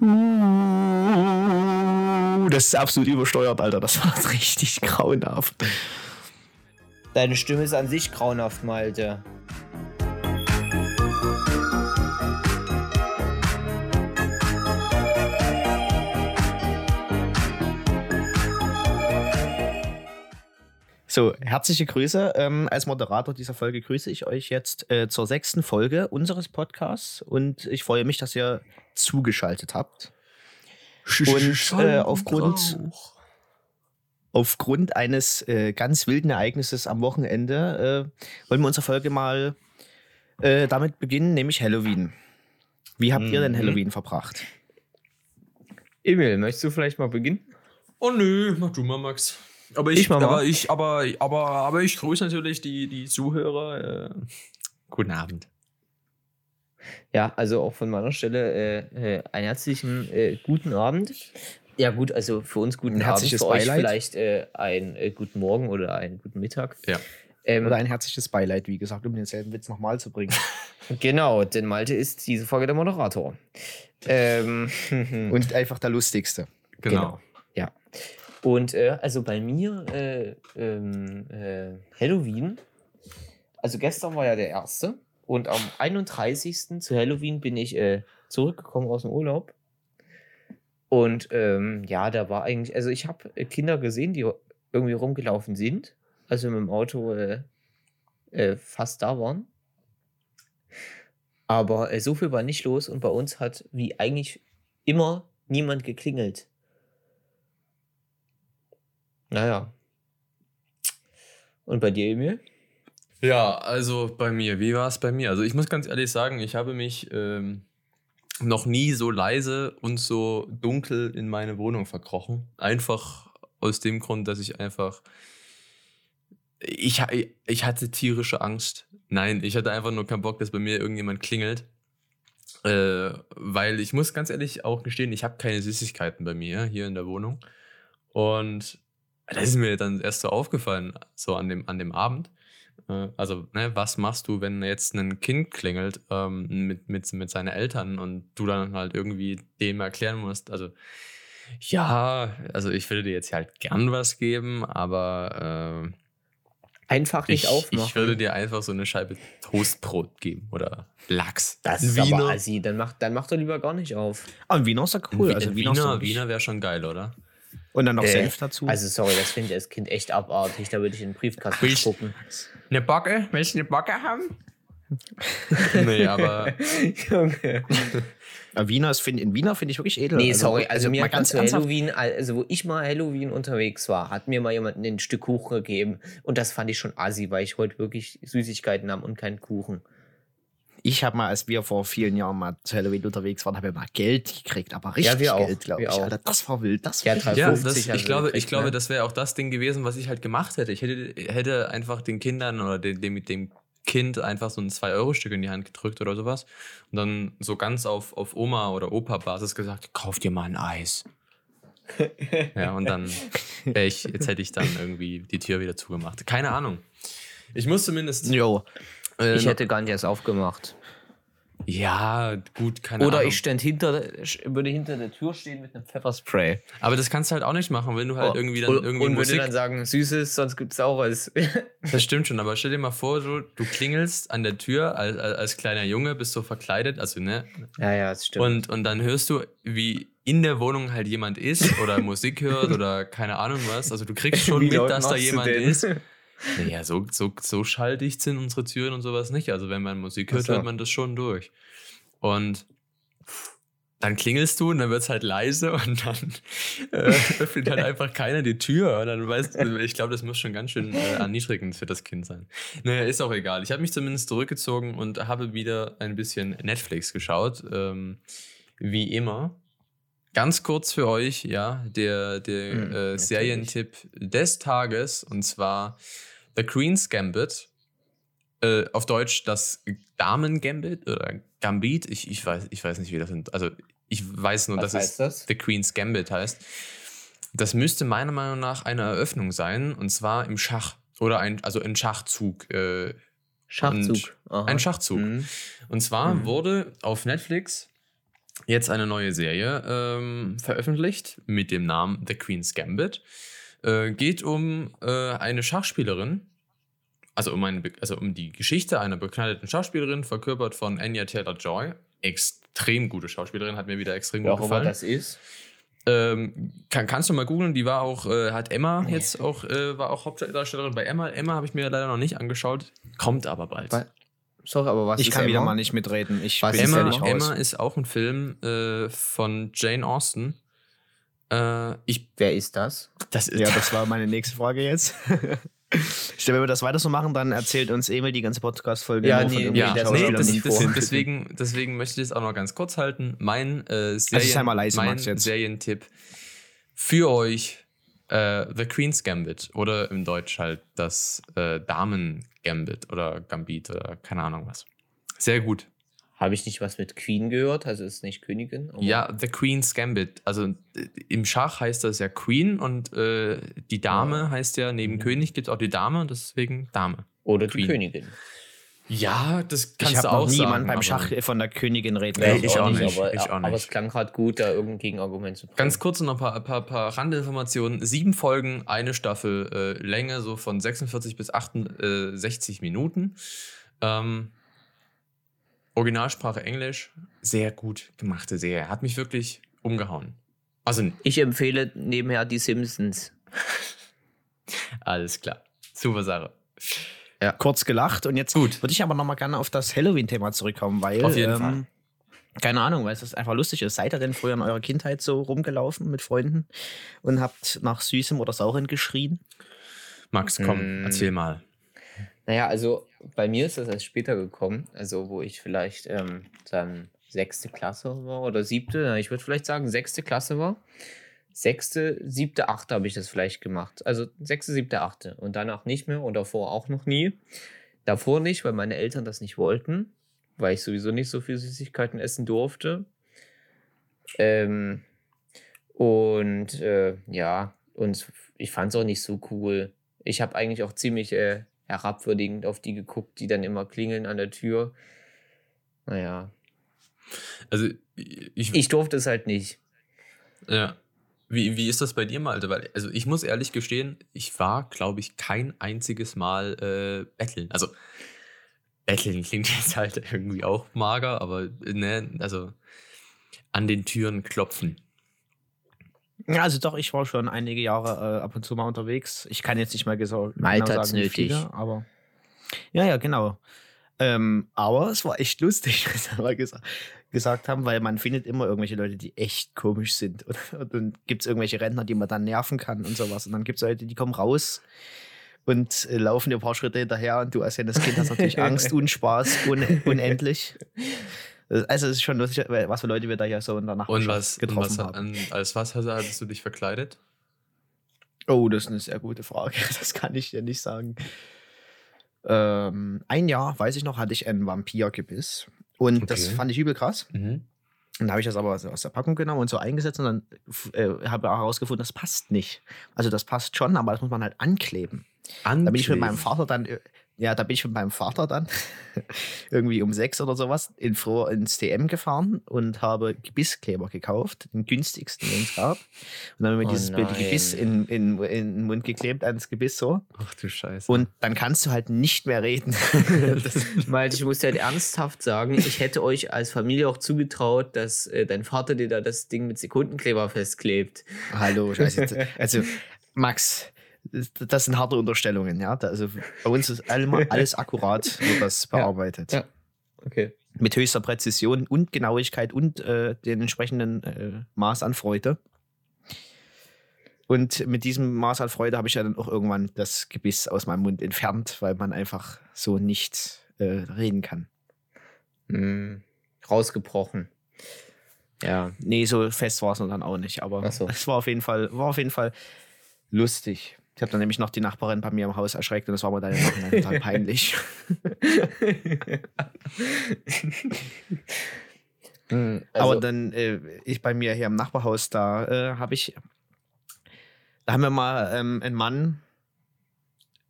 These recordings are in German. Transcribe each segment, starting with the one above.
Uh, das ist absolut übersteuert, Alter. Das war richtig grauenhaft. Deine Stimme ist an sich grauenhaft, Malte. So, herzliche Grüße. Ähm, als Moderator dieser Folge grüße ich euch jetzt äh, zur sechsten Folge unseres Podcasts und ich freue mich, dass ihr zugeschaltet habt. Und äh, aufgrund, aufgrund eines äh, ganz wilden Ereignisses am Wochenende äh, wollen wir unsere Folge mal äh, damit beginnen, nämlich Halloween. Wie habt ihr denn Mhm. Halloween verbracht? Emil, möchtest du vielleicht mal beginnen? Oh nö, mach du mal, Max. Aber ich, Ich aber ich, aber, aber, aber ich grüße natürlich die, die Zuhörer. Äh, guten Abend. Ja, also auch von meiner Stelle äh, äh, einen herzlichen äh, guten Abend. Ja gut, also für uns guten Ein Abend, für euch Beileid. vielleicht äh, einen äh, guten Morgen oder einen guten Mittag. Ja. Ähm, Oder ein herzliches Beileid, wie gesagt, um denselben Witz nochmal zu bringen. genau, denn Malte ist diese Folge der Moderator. Ähm, Und einfach der lustigste. Genau. Ja. Und also bei mir äh, ähm, äh, Halloween, also gestern war ja der erste und am 31. zu Halloween bin ich äh, zurückgekommen aus dem Urlaub. Und ähm, ja, da war eigentlich, also ich habe Kinder gesehen, die irgendwie rumgelaufen sind, also mit dem Auto äh, äh, fast da waren. Aber äh, so viel war nicht los und bei uns hat wie eigentlich immer niemand geklingelt. Naja. Und bei dir, Emil? Ja, also bei mir, wie war es bei mir? Also ich muss ganz ehrlich sagen, ich habe mich ähm, noch nie so leise und so dunkel in meine Wohnung verkrochen. Einfach aus dem Grund, dass ich einfach. Ich, ich hatte tierische Angst. Nein, ich hatte einfach nur keinen Bock, dass bei mir irgendjemand klingelt. Äh, weil ich muss ganz ehrlich auch gestehen, ich habe keine Süßigkeiten bei mir hier in der Wohnung. Und das ist mir dann erst so aufgefallen, so an dem, an dem Abend. Äh, Also, ne, was machst du, wenn jetzt ein Kind klingelt ähm, mit, mit, mit seinen Eltern und du dann halt irgendwie dem erklären musst? Also, ja, also ich würde dir jetzt halt gern was geben, aber Einfach äh, nicht ich, aufmachen. ich würde dir einfach so eine Scheibe Toastbrot geben oder Lachs. das Ein ist Wiener. aber assi. Dann mach, dann mach doch lieber gar nicht auf. Ah, ein Wiener ist ja Ein cool. Wi- also ein Wiener, Wiener, Wiener wäre schon geil, oder? Und dann noch Äh, Senf dazu. Also sorry, das finde ich als Kind echt abartig. Da würde ich in den Briefkasten Willst- spucken. Eine Backe? Willst du eine Backe haben? nee, aber Junge. Wiener ist, find, in Wiener finde ich wirklich edel. Nee, sorry, also, mir mal hat man ganz Halloween, also wo ich mal Halloween unterwegs war, hat mir mal jemand ein Stück Kuchen gegeben. Und das fand ich schon assi, weil ich wollte wirklich Süßigkeiten haben und keinen Kuchen. Ich habe mal, als wir vor vielen Jahren mal zu Halloween unterwegs waren, haben wir mal Geld gekriegt, aber richtig wir auch, Geld, glaube ich. auch. Alter, das war wild. Das Ja, war richtig- Ja, 50 das, ich glaube, gekriegt, ich glaube, ne? das wäre auch das Ding gewesen, was ich halt gemacht hätte. Ich hätte, hätte einfach den Kindern oder dem, dem, dem Kind einfach so ein 2-Euro-Stück in die Hand gedrückt oder sowas und dann so ganz auf, auf Oma- oder Opa-Basis gesagt, kauf dir mal ein Eis. ja, und dann ich, jetzt hätte ich dann irgendwie die Tür wieder zugemacht. Keine Ahnung. Ich muss zumindest. Jo. Äh, Ich hätte gar nicht erst aufgemacht. Ja, gut, keine Oder Ahnung. ich stand hinter, würde hinter der Tür stehen mit einem Pfefferspray. Aber das kannst du halt auch nicht machen, wenn du halt irgendwie dann irgendwie und würde Musik dann sagen, Süßes, sonst gibt's Saures. Das stimmt schon, aber stell dir mal vor, du, du klingelst an der Tür als, als, kleiner Junge, bist so verkleidet, also ne? ja, ja, das stimmt. Und, und dann hörst du, wie in der Wohnung halt jemand ist oder Musik hört oder keine Ahnung was. Also du kriegst schon Wie mit, dass da jemand ist. Naja, so, so, so schalldicht sind unsere Türen und sowas nicht. Also wenn man Musik hört, so. hört man das schon durch. Und dann klingelst du und dann wird es halt leise und dann äh, öffnet halt einfach keiner die Tür. Und dann weißt du, ich glaube, das muss schon ganz schön äh, erniedrigend für das Kind sein. Naja, ist auch egal. Ich habe mich zumindest zurückgezogen und habe wieder ein bisschen Netflix geschaut. Ähm, wie immer. Ganz kurz für euch, ja, der, der Hm, äh. Serientipp des Tages und zwar The Queen's Gambit. Äh, auf Deutsch das Damen-Gambit oder Gambit. Ich, ich, weiß, ich weiß nicht, wie das sind. Also, ich weiß nur, Was dass es das? The Queen's Gambit heißt. Das müsste meiner Meinung nach eine Eröffnung sein und zwar im Schach. Oder ein, also ein Schachzug. Äh, Schachzug. Ein Schachzug. Mhm. und zwar Mhm. wurde auf Netflix jetzt eine neue Serie ähm, veröffentlicht mit dem Namen The Queen's Gambit. Äh, geht um äh, eine Schachspielerin, also um, eine, also um die Geschichte einer bekleideten Schauspielerin, verkörpert von Anya Taylor-Joy. Extrem gute Schauspielerin, hat mir wieder extrem Wer gut gefallen. das ist. Ähm, kann, kannst du mal googeln, die war auch, äh, hat Emma jetzt auch, äh, war auch Hauptdarstellerin bei Emma. Emma habe ich mir leider noch nicht angeschaut, kommt aber bald. Bei- Sorry, aber was Ich ist kann wieder Emma? mal nicht mitreden. Ich Was bin ist Emma, raus. Emma ist auch ein Film äh, von Jane Austen. Äh, ich, Wer ist das? das ist Ja, das war meine nächste Frage jetzt. Stell, wenn wir das weiter so machen, dann erzählt uns Emil die ganze Podcast-Folge Ja, nee, ja, nee, das, das, deswegen, deswegen möchte ich es auch noch ganz kurz halten. Mein, äh, Serien, sei mal leise, mein. Serientipp für euch: äh, The Queen's Gambit oder im Deutsch halt das äh, Damen Gambit oder Gambit oder keine Ahnung was. Sehr gut. Habe ich nicht was mit Queen gehört? Also ist nicht Königin? Ja, The Queen's Gambit. Also äh, im Schach heißt das ja Queen und äh, die Dame heißt ja, neben Mhm. König gibt es auch die Dame und deswegen Dame. Oder die Queen. Königin. Ja, das kannst Ich du auch noch nie sagen. jemanden beim aber- Schach von der Königin reden Nee, ich auch nicht, Aber, ich auch aber nicht. es klang gerade gut, da irgendein Gegenargument zu bringen. Ganz kurz noch ein paar, paar, paar Randinformationen. Sieben Folgen, eine Staffel, äh, Länge so von 46 bis 68 Minuten. Ähm, Originalsprache Englisch, sehr gut gemachte Serie. Hat mich wirklich umgehauen. Also, Ich empfehle nebenher die Simpsons. alles klar. Super Sache. Kurz gelacht und jetzt Gut. würde ich aber noch mal gerne auf das Halloween-Thema zurückkommen, weil Auf jeden ähm, Fall. keine Ahnung, weil es einfach lustig ist. Seid ihr denn früher in eurer Kindheit so rumgelaufen mit Freunden und habt nach Süßem oder Sauren geschrien? Max, komm, Mm. erzähl mal. Naja, also bei mir ist das erst später gekommen, also wo ich vielleicht ähm, dann sechste Klasse war oder siebte, ich würde vielleicht sagen sechste Klasse war. Sechste, siebte, achte habe ich das vielleicht gemacht. Also sechste, siebte, achte. Und danach nicht mehr und davor auch noch nie. Davor nicht, weil meine Eltern das nicht wollten, weil ich sowieso nicht so viel Süßigkeiten essen durfte. Ähm, und äh, ja, und ich fand es auch nicht so cool. Ich habe eigentlich auch ziemlich äh, herabwürdigend auf die geguckt, die dann immer klingeln an der Tür. Naja, Also, ich, ich durfte es halt nicht. Ja. Wie, wie ist das bei dir, Malte? Weil, also ich muss ehrlich gestehen, ich war, glaube ich, kein einziges Mal äh, betteln. Also, betteln klingt jetzt halt irgendwie auch mager, aber ne, also an den Türen klopfen. Ja, also doch, ich war schon einige Jahre äh, ab und zu mal unterwegs. Ich kann jetzt nicht mal genau, genau sagen, wie nötig. viele, aber ja, ja, genau. Ähm, aber es war echt lustig, was wir mal gesa gesagt haben, weil man findet immer irgendwelche Leute, die echt komisch sind. Und, und dann gibt es irgendwelche Rentner, die man dann nerven kann und sowas. Und dann gibt es Leute, die kommen raus und äh, laufen dir ein paar Schritte hinterher und du als das Kind hast natürlich Angst und Spaß un unendlich. Also es ist schon lustig, was für Leute wir da ja so in der Und Nachbarschaft was, und getroffen was haben. an, als was hast- du dich verkleidet? Oh, das ist eine sehr gute Frage. Das kann ich dir nicht sagen. Ähm, ein Jahr, weiß ich noch, hatte ich einen Vampirgebiss. Und das Okay. fand ich übel krass. Mhm. Und da habe ich das aber aus der Packung genommen und so eingesetzt und dann äh, habe ich herausgefunden, das passt nicht. Also das passt schon, aber das muss man halt ankleben. Da bin ich mit meinem Vater dann, äh, ja, da bin ich mit meinem Vater dann irgendwie um sechs oder sowas in Froh ins TM gefahren und habe Gebisskleber gekauft, den günstigsten, den es gab. Und dann haben wir Oh dieses blöde nein. Gebiss in, in, in den Mund geklebt, ans Gebiss so. Ach du Scheiße. Und dann kannst du halt nicht mehr reden. das, Malte, ich muss dir halt ernsthaft sagen, ich hätte euch als Familie auch zugetraut, dass äh, dein Vater dir da das Ding mit Sekundenkleber festklebt. hallo, scheiße. Also, Max, das sind harte Unterstellungen, ja. Also bei uns ist alle- alles akkurat, wird das bearbeitet. Ja. Okay. Mit höchster Präzision und Genauigkeit und äh, den entsprechenden äh, Maß an Freude. Und mit diesem Maß an Freude habe ich ja dann auch irgendwann das Gebiss aus meinem Mund entfernt, weil man einfach so nicht äh, reden kann. Hm, rausgebrochen. Ja. Nee, so fest war es dann auch nicht, aber so. es war auf jeden Fall, war auf jeden Fall lustig. Ich habe dann nämlich noch die Nachbarin bei mir im Haus erschreckt und das war mir dann Nachhinein total peinlich. Hm, aber also- dann, äh, ich bei mir hier im Nachbarhaus, da äh, habe ich, da haben wir mal ähm, einen Mann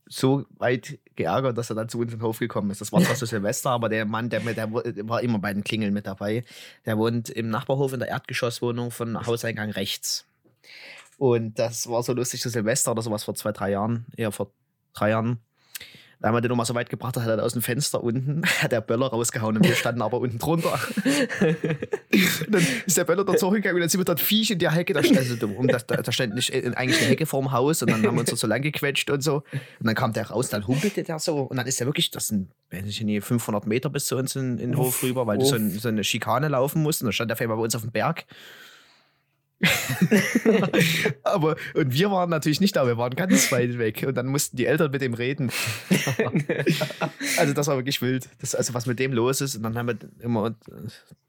so weit geärgert, dass er dann zu uns in den Hof gekommen ist. Das war zwar so Silvester, aber der Mann, der, der, der war immer bei den Klingeln mit dabei. Der wohnt im Nachbarhof in der Erdgeschosswohnung von Hauseingang rechts. Und das war so lustig zu Silvester oder sowas vor zwei, drei Jahren, eher vor drei Jahren. Da haben wir den nochmal so weit gebracht, da hat er aus dem Fenster unten, hat der Böller rausgehauen und wir standen aber unten drunter. dann ist der Böller dort hochgegangen und dann sind wir dort Viech in der Hecke, da, also, um das, da, da stand nicht, äh, eigentlich eine Hecke vorm Haus und dann haben wir uns dort so lang gequetscht und so. Und dann kam der raus, dann humpelte der so und dann ist der wirklich, das sind, weiß ich nicht, 500 Meter bis zu uns in, in den Hof rüber, weil du so, ein, so, eine Schikane laufen musst und dann stand der auf einmal bei uns auf dem Berg. Aber und wir waren natürlich nicht da, wir waren ganz weit weg und dann mussten die Eltern mit dem reden. also das war wirklich wild. Das, also was mit dem los ist und dann haben wir immer,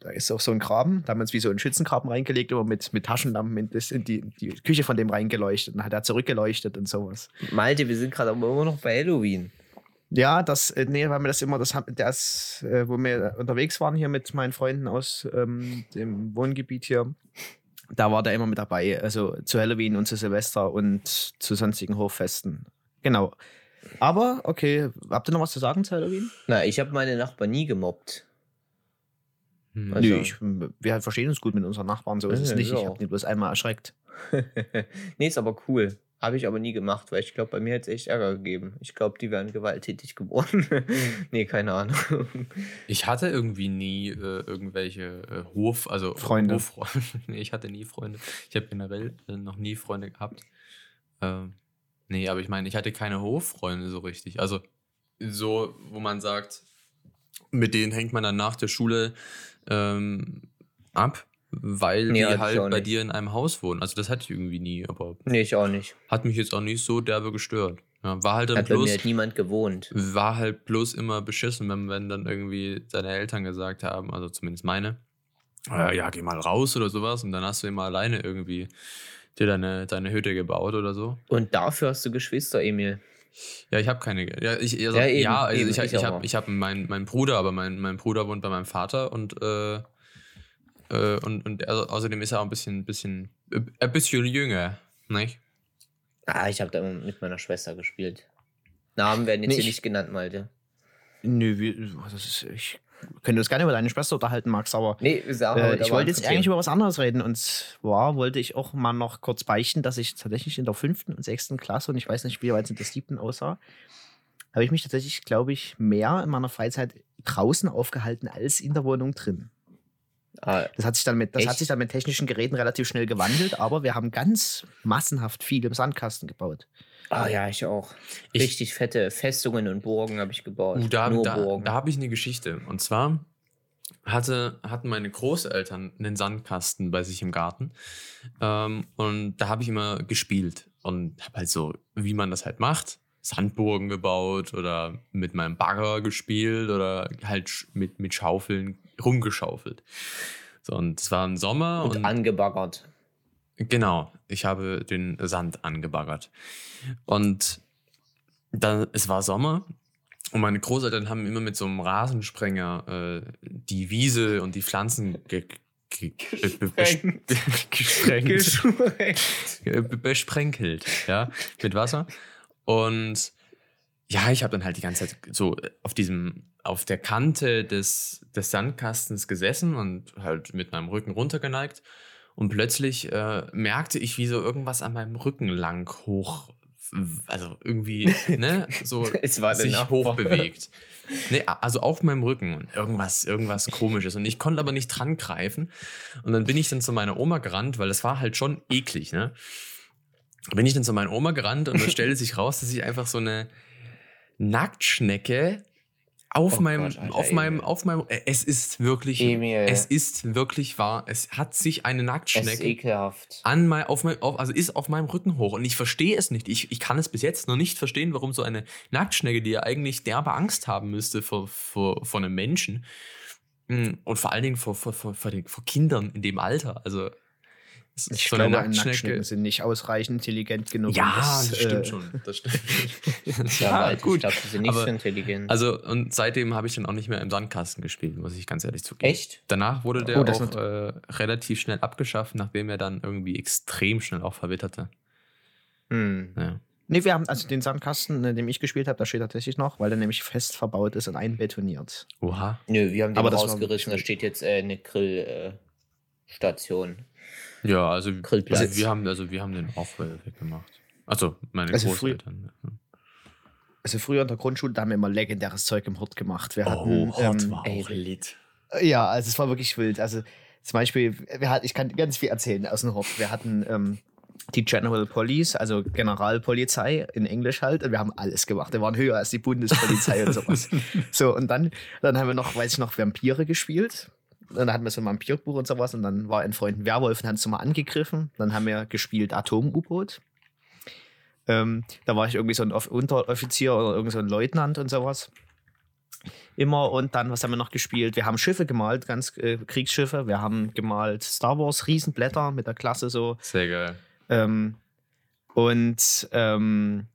da ist auch so ein Graben, da haben wir uns wie so einen Schützengraben reingelegt, immer mit, mit Taschenlampen in, das, in die, die Küche von dem reingeleuchtet und dann hat er zurückgeleuchtet und sowas. Malte, wir sind gerade aber immer noch bei Halloween. Ja, das, äh, nee, weil wir das immer, das das, äh, wo wir unterwegs waren hier mit meinen Freunden aus ähm, dem Wohngebiet hier, da war der immer mit dabei. Also zu Halloween und zu Silvester und zu sonstigen Hochfesten. Genau. Aber, okay, habt ihr noch was zu sagen zu Halloween? Na, ich habe meine Nachbarn nie gemobbt. Hm. Also, Nö, ich, wir verstehen uns gut mit unseren Nachbarn, so ist es nicht. Ich habe die bloß einmal erschreckt. nee, ist aber cool. Habe ich aber nie gemacht, weil ich glaube, bei mir hätte es echt Ärger gegeben. Ich glaube, die wären gewalttätig geboren. nee, keine Ahnung. Ich hatte irgendwie nie äh, irgendwelche äh, Hof, also Freunde. Hoffreunde. nee, ich hatte nie Freunde. Ich habe generell äh, noch nie Freunde gehabt. Ähm, nee, aber ich meine, ich hatte keine Hoffreunde so richtig. Also so, wo man sagt, mit denen hängt man dann nach der Schule ähm, ab weil nee, die halt bei dir in einem Haus wohnen. Also das hatte ich irgendwie nie, aber. Nee, ich auch nicht. Hat mich jetzt auch nicht so derbe gestört. Ja, war halt dann hat bloß. Bei mir hat niemand gewohnt. War halt bloß immer beschissen, wenn, wenn dann irgendwie deine Eltern gesagt haben, also zumindest meine, äh, ja, geh mal raus oder sowas und dann hast du immer alleine irgendwie dir deine, deine Hütte gebaut oder so. Und dafür hast du Geschwister, Emil. Ja, ich habe keine. Ja, ich, also, ja, eben, ja also eben, ich, ich, ich habe ich hab meinen mein Bruder, aber mein, mein Bruder wohnt bei meinem Vater und äh, äh, und und er, außerdem ist er auch ein bisschen, bisschen, äh, ein bisschen jünger, nicht? Ah, ich habe da mit meiner Schwester gespielt. Namen werden jetzt nee, hier nicht genannt, Malte. Nö, wie, das ist, ich könnte uns gerne über deine Schwester unterhalten, Max, aber nee, äh, ich wollte jetzt eigentlich über was anderes reden. Und zwar wollte ich auch mal noch kurz beichten, dass ich tatsächlich in der fünften und sechsten Klasse, und ich weiß nicht, wie weit es in der siebten aussah, habe ich mich tatsächlich, glaube ich, mehr in meiner Freizeit draußen aufgehalten als in der Wohnung drin. Ah, das, hat sich, dann mit, das hat sich dann mit technischen Geräten relativ schnell gewandelt, aber wir haben ganz massenhaft viel im Sandkasten gebaut. Ah ja, ich auch. Ich, Richtig fette Festungen und Burgen habe ich gebaut. Uh, da da, da habe ich eine Geschichte. Und zwar hatte, hatten meine Großeltern einen Sandkasten bei sich im Garten. Ähm, und da habe ich immer gespielt und habe halt so, wie man das halt macht, Sandburgen gebaut oder mit meinem Bagger gespielt oder halt mit, mit Schaufeln rumgeschaufelt. So, und es war im Sommer. Und, und angebaggert. Genau, ich habe den Sand angebaggert. Und dann, es war Sommer und meine Großeltern haben immer mit so einem Rasensprenger äh, die Wiese und die Pflanzen ge ge gesprengt. besprenkelt, ja, mit Wasser. Und ja, ich habe dann halt die ganze Zeit so auf diesem, auf der Kante des, des Sandkastens gesessen und halt mit meinem Rücken runtergeneigt. Und plötzlich äh, merkte ich, wie so irgendwas an meinem Rücken lang hoch, also irgendwie, ne, so sich hochbewegt. Nee, also auf meinem Rücken und irgendwas, irgendwas komisches. Und ich konnte aber nicht dran greifen. Und dann bin ich dann zu meiner Oma gerannt, weil das war halt schon eklig, ne? Bin ich dann zu meiner Oma gerannt und dann stellte sich raus, dass ich einfach so eine, Nacktschnecke auf oh meinem, Gott, Alter, auf meinem, auf meinem, äh, es ist wirklich, Emil. es ist wirklich wahr. Es hat sich eine Nacktschnecke an mein, auf mein, auf, also ist auf meinem Rücken hoch und ich verstehe es nicht. Ich, ich kann es bis jetzt noch nicht verstehen, warum so eine Nacktschnecke, die ja eigentlich derbe Angst haben müsste vor, vor, vor einem Menschen hm, und vor allen Dingen vor, vor, vor, vor, den, vor Kindern in dem Alter, also ich so glaube, Nacktschnecken sind nicht ausreichend intelligent genug. Ja, das, das stimmt äh, schon. Das stimmt. ja, ja gut. Ich glaube, die sind nicht Aber, so intelligent. Also, und seitdem habe ich dann auch nicht mehr im Sandkasten gespielt, muss ich ganz ehrlich zugeben. Echt? Danach wurde der oh, auch äh, relativ schnell abgeschafft, nachdem er dann irgendwie extrem schnell auch verwitterte. Hm. Ja. Nee, wir haben also den Sandkasten, in dem ich gespielt habe, da steht tatsächlich noch, weil der nämlich fest verbaut ist und einbetoniert. Oha. Nö, wir haben den Aber das rausgerissen, da steht jetzt äh, eine Grillstation. Ja, also also wir haben, also wir haben den auch äh, weggemacht. Also meine Also früh- Großeltern. Also früher in der Grundschule, da haben wir immer legendäres Zeug im Hort gemacht. Wir Oh, hatten, ähm, ey, lit. Ja, also es war wirklich wild. Also zum Beispiel, wir hatten, ich kann ganz viel erzählen aus dem Hort. Wir hatten ähm, die General Police, also Generalpolizei in Englisch halt, und wir haben alles gemacht. Wir waren höher als die Bundespolizei und sowas. So, und dann, dann haben wir noch, weiß ich noch, Vampire gespielt. Dann hatten wir so ein Vampirbuch und sowas. Und dann war ein Freund ein Werwolf und hat uns mal angegriffen. Dann haben wir gespielt Atom-U-Boot. Ähm, da war ich irgendwie so ein Off- Unteroffizier oder irgend so ein Leutnant und sowas immer und dann, was haben wir noch gespielt? Wir haben Schiffe gemalt, ganz äh, Kriegsschiffe. Wir haben gemalt Star Wars Riesenblätter mit der Klasse so. Sehr geil. Ähm, und ähm,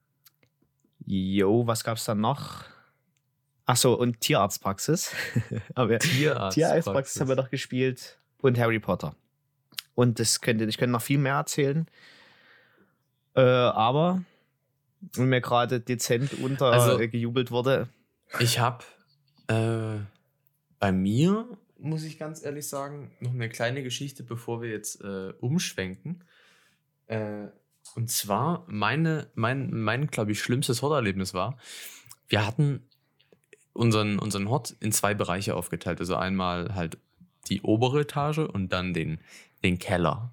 jo, was gab's dann noch? Ach so, und Tierarztpraxis. Aber Tierarzt. Tierarztpraxis haben wir doch gespielt und Harry Potter. Und das könnte, ich könnte noch viel mehr erzählen. Äh, aber wenn mir gerade dezent unter Also- wurde, Ich habe äh, bei mir, muss ich ganz ehrlich sagen, noch eine kleine Geschichte, bevor wir jetzt äh, umschwenken. Äh, und zwar, meine, mein, mein glaube ich, schlimmstes Horterlebnis war, wir hatten unseren, unseren Hort in zwei Bereiche aufgeteilt. Also einmal halt die obere Etage und dann den, den Keller.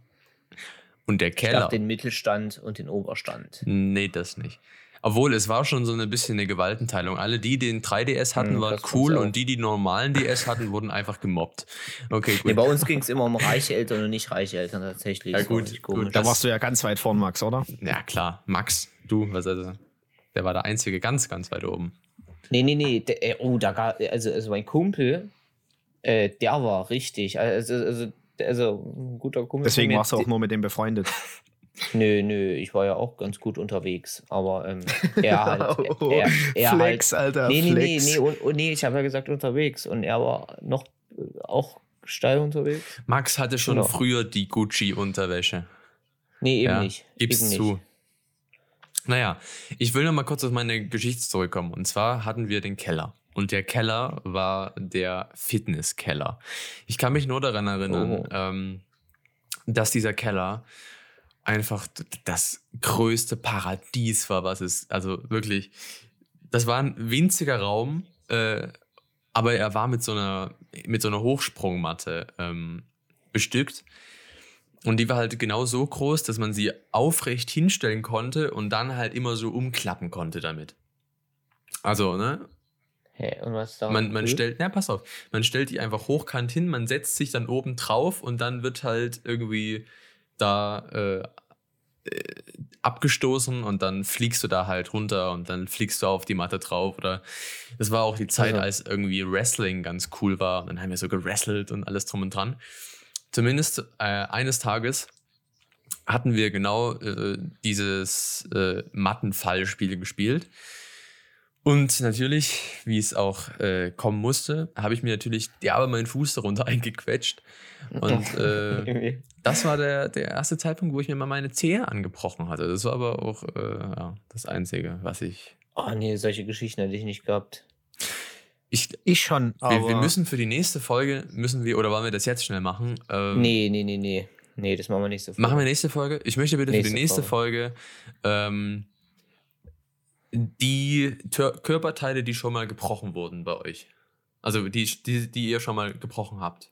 Und der Ich Keller. dachte den Mittelstand und den Oberstand. Nee, das nicht. Obwohl, es war schon so ein bisschen eine Gewaltenteilung. Alle, die den 3DS hatten, Hm, waren cool und die, die normalen DS hatten, wurden einfach gemobbt. Okay, Nee, gut. bei uns ging es immer um reiche Eltern und nicht reiche Eltern tatsächlich. Ja, gut, gut, da warst du ja ganz weit vorn, Max, oder? ja, klar. Max, du, was also, der war der Einzige ganz, ganz weit oben. Nee, nee, nee. Der, äh, oh, da gab, also, also mein Kumpel, äh, der war richtig. Also, also, also ein guter Kumpel. Deswegen warst du auch nur mit dem befreundet. Nö, nö, ich war ja auch ganz gut unterwegs. Aber ähm, er halt. Oh, er, er Flex, Alter, halt. Nee, nee, nee, Flex. nee, und, und nee, ich habe ja gesagt unterwegs. Und er war noch äh, auch steil unterwegs. Max hatte schon Genau. früher die Gucci-Unterwäsche. Nee, eben Ja, nicht. Gib's eben zu. Nicht. Naja, ich will noch mal kurz auf meine Geschichte zurückkommen. Und zwar hatten wir den Keller. Und der Keller war der Fitnesskeller. Ich kann mich nur daran erinnern, Oh. ähm, dass dieser Keller einfach das größte Paradies war, was es, also wirklich, das war ein winziger Raum, äh, aber er war mit so einer, mit so einer Hochsprungmatte ähm, bestückt. Und die war halt genau so groß, dass man sie aufrecht hinstellen konnte und dann halt immer so umklappen konnte damit. Also, ne? Hä, und was da? Man, man stellt, na, pass auf, man stellt die einfach hochkant hin, man setzt sich dann oben drauf und dann wird halt irgendwie da äh, äh, abgestoßen und dann fliegst du da halt runter und dann fliegst du auf die Matte drauf. Oder das war auch die Zeit, Also- als irgendwie Wrestling ganz cool war. Und dann haben wir so gewrestelt und alles drum und dran. Zumindest äh, eines Tages hatten wir genau äh, dieses äh, Mattenfallspiel gespielt. Und natürlich, wie es auch äh, kommen musste, habe ich mir natürlich derbe meinen Fuß darunter eingequetscht. Und äh, das war der, der erste Zeitpunkt, wo ich mir mal meine Zehe angebrochen hatte. Das war aber auch äh, ja, das Einzige, was ich. Oh nee, solche Geschichten hätte ich nicht gehabt. Ich Ich schon, wir, aber wir müssen für die nächste Folge, müssen wir, oder wollen wir das jetzt schnell machen? Ähm, Nee, nee, nee, nee. Nee, das machen wir nicht so Machen wir nächste Folge? Ich möchte bitte für Nächste die nächste Folge, ähm, die Tör Körperteile, die schon mal gebrochen wurden bei euch. Also die, die, die ihr schon mal gebrochen habt.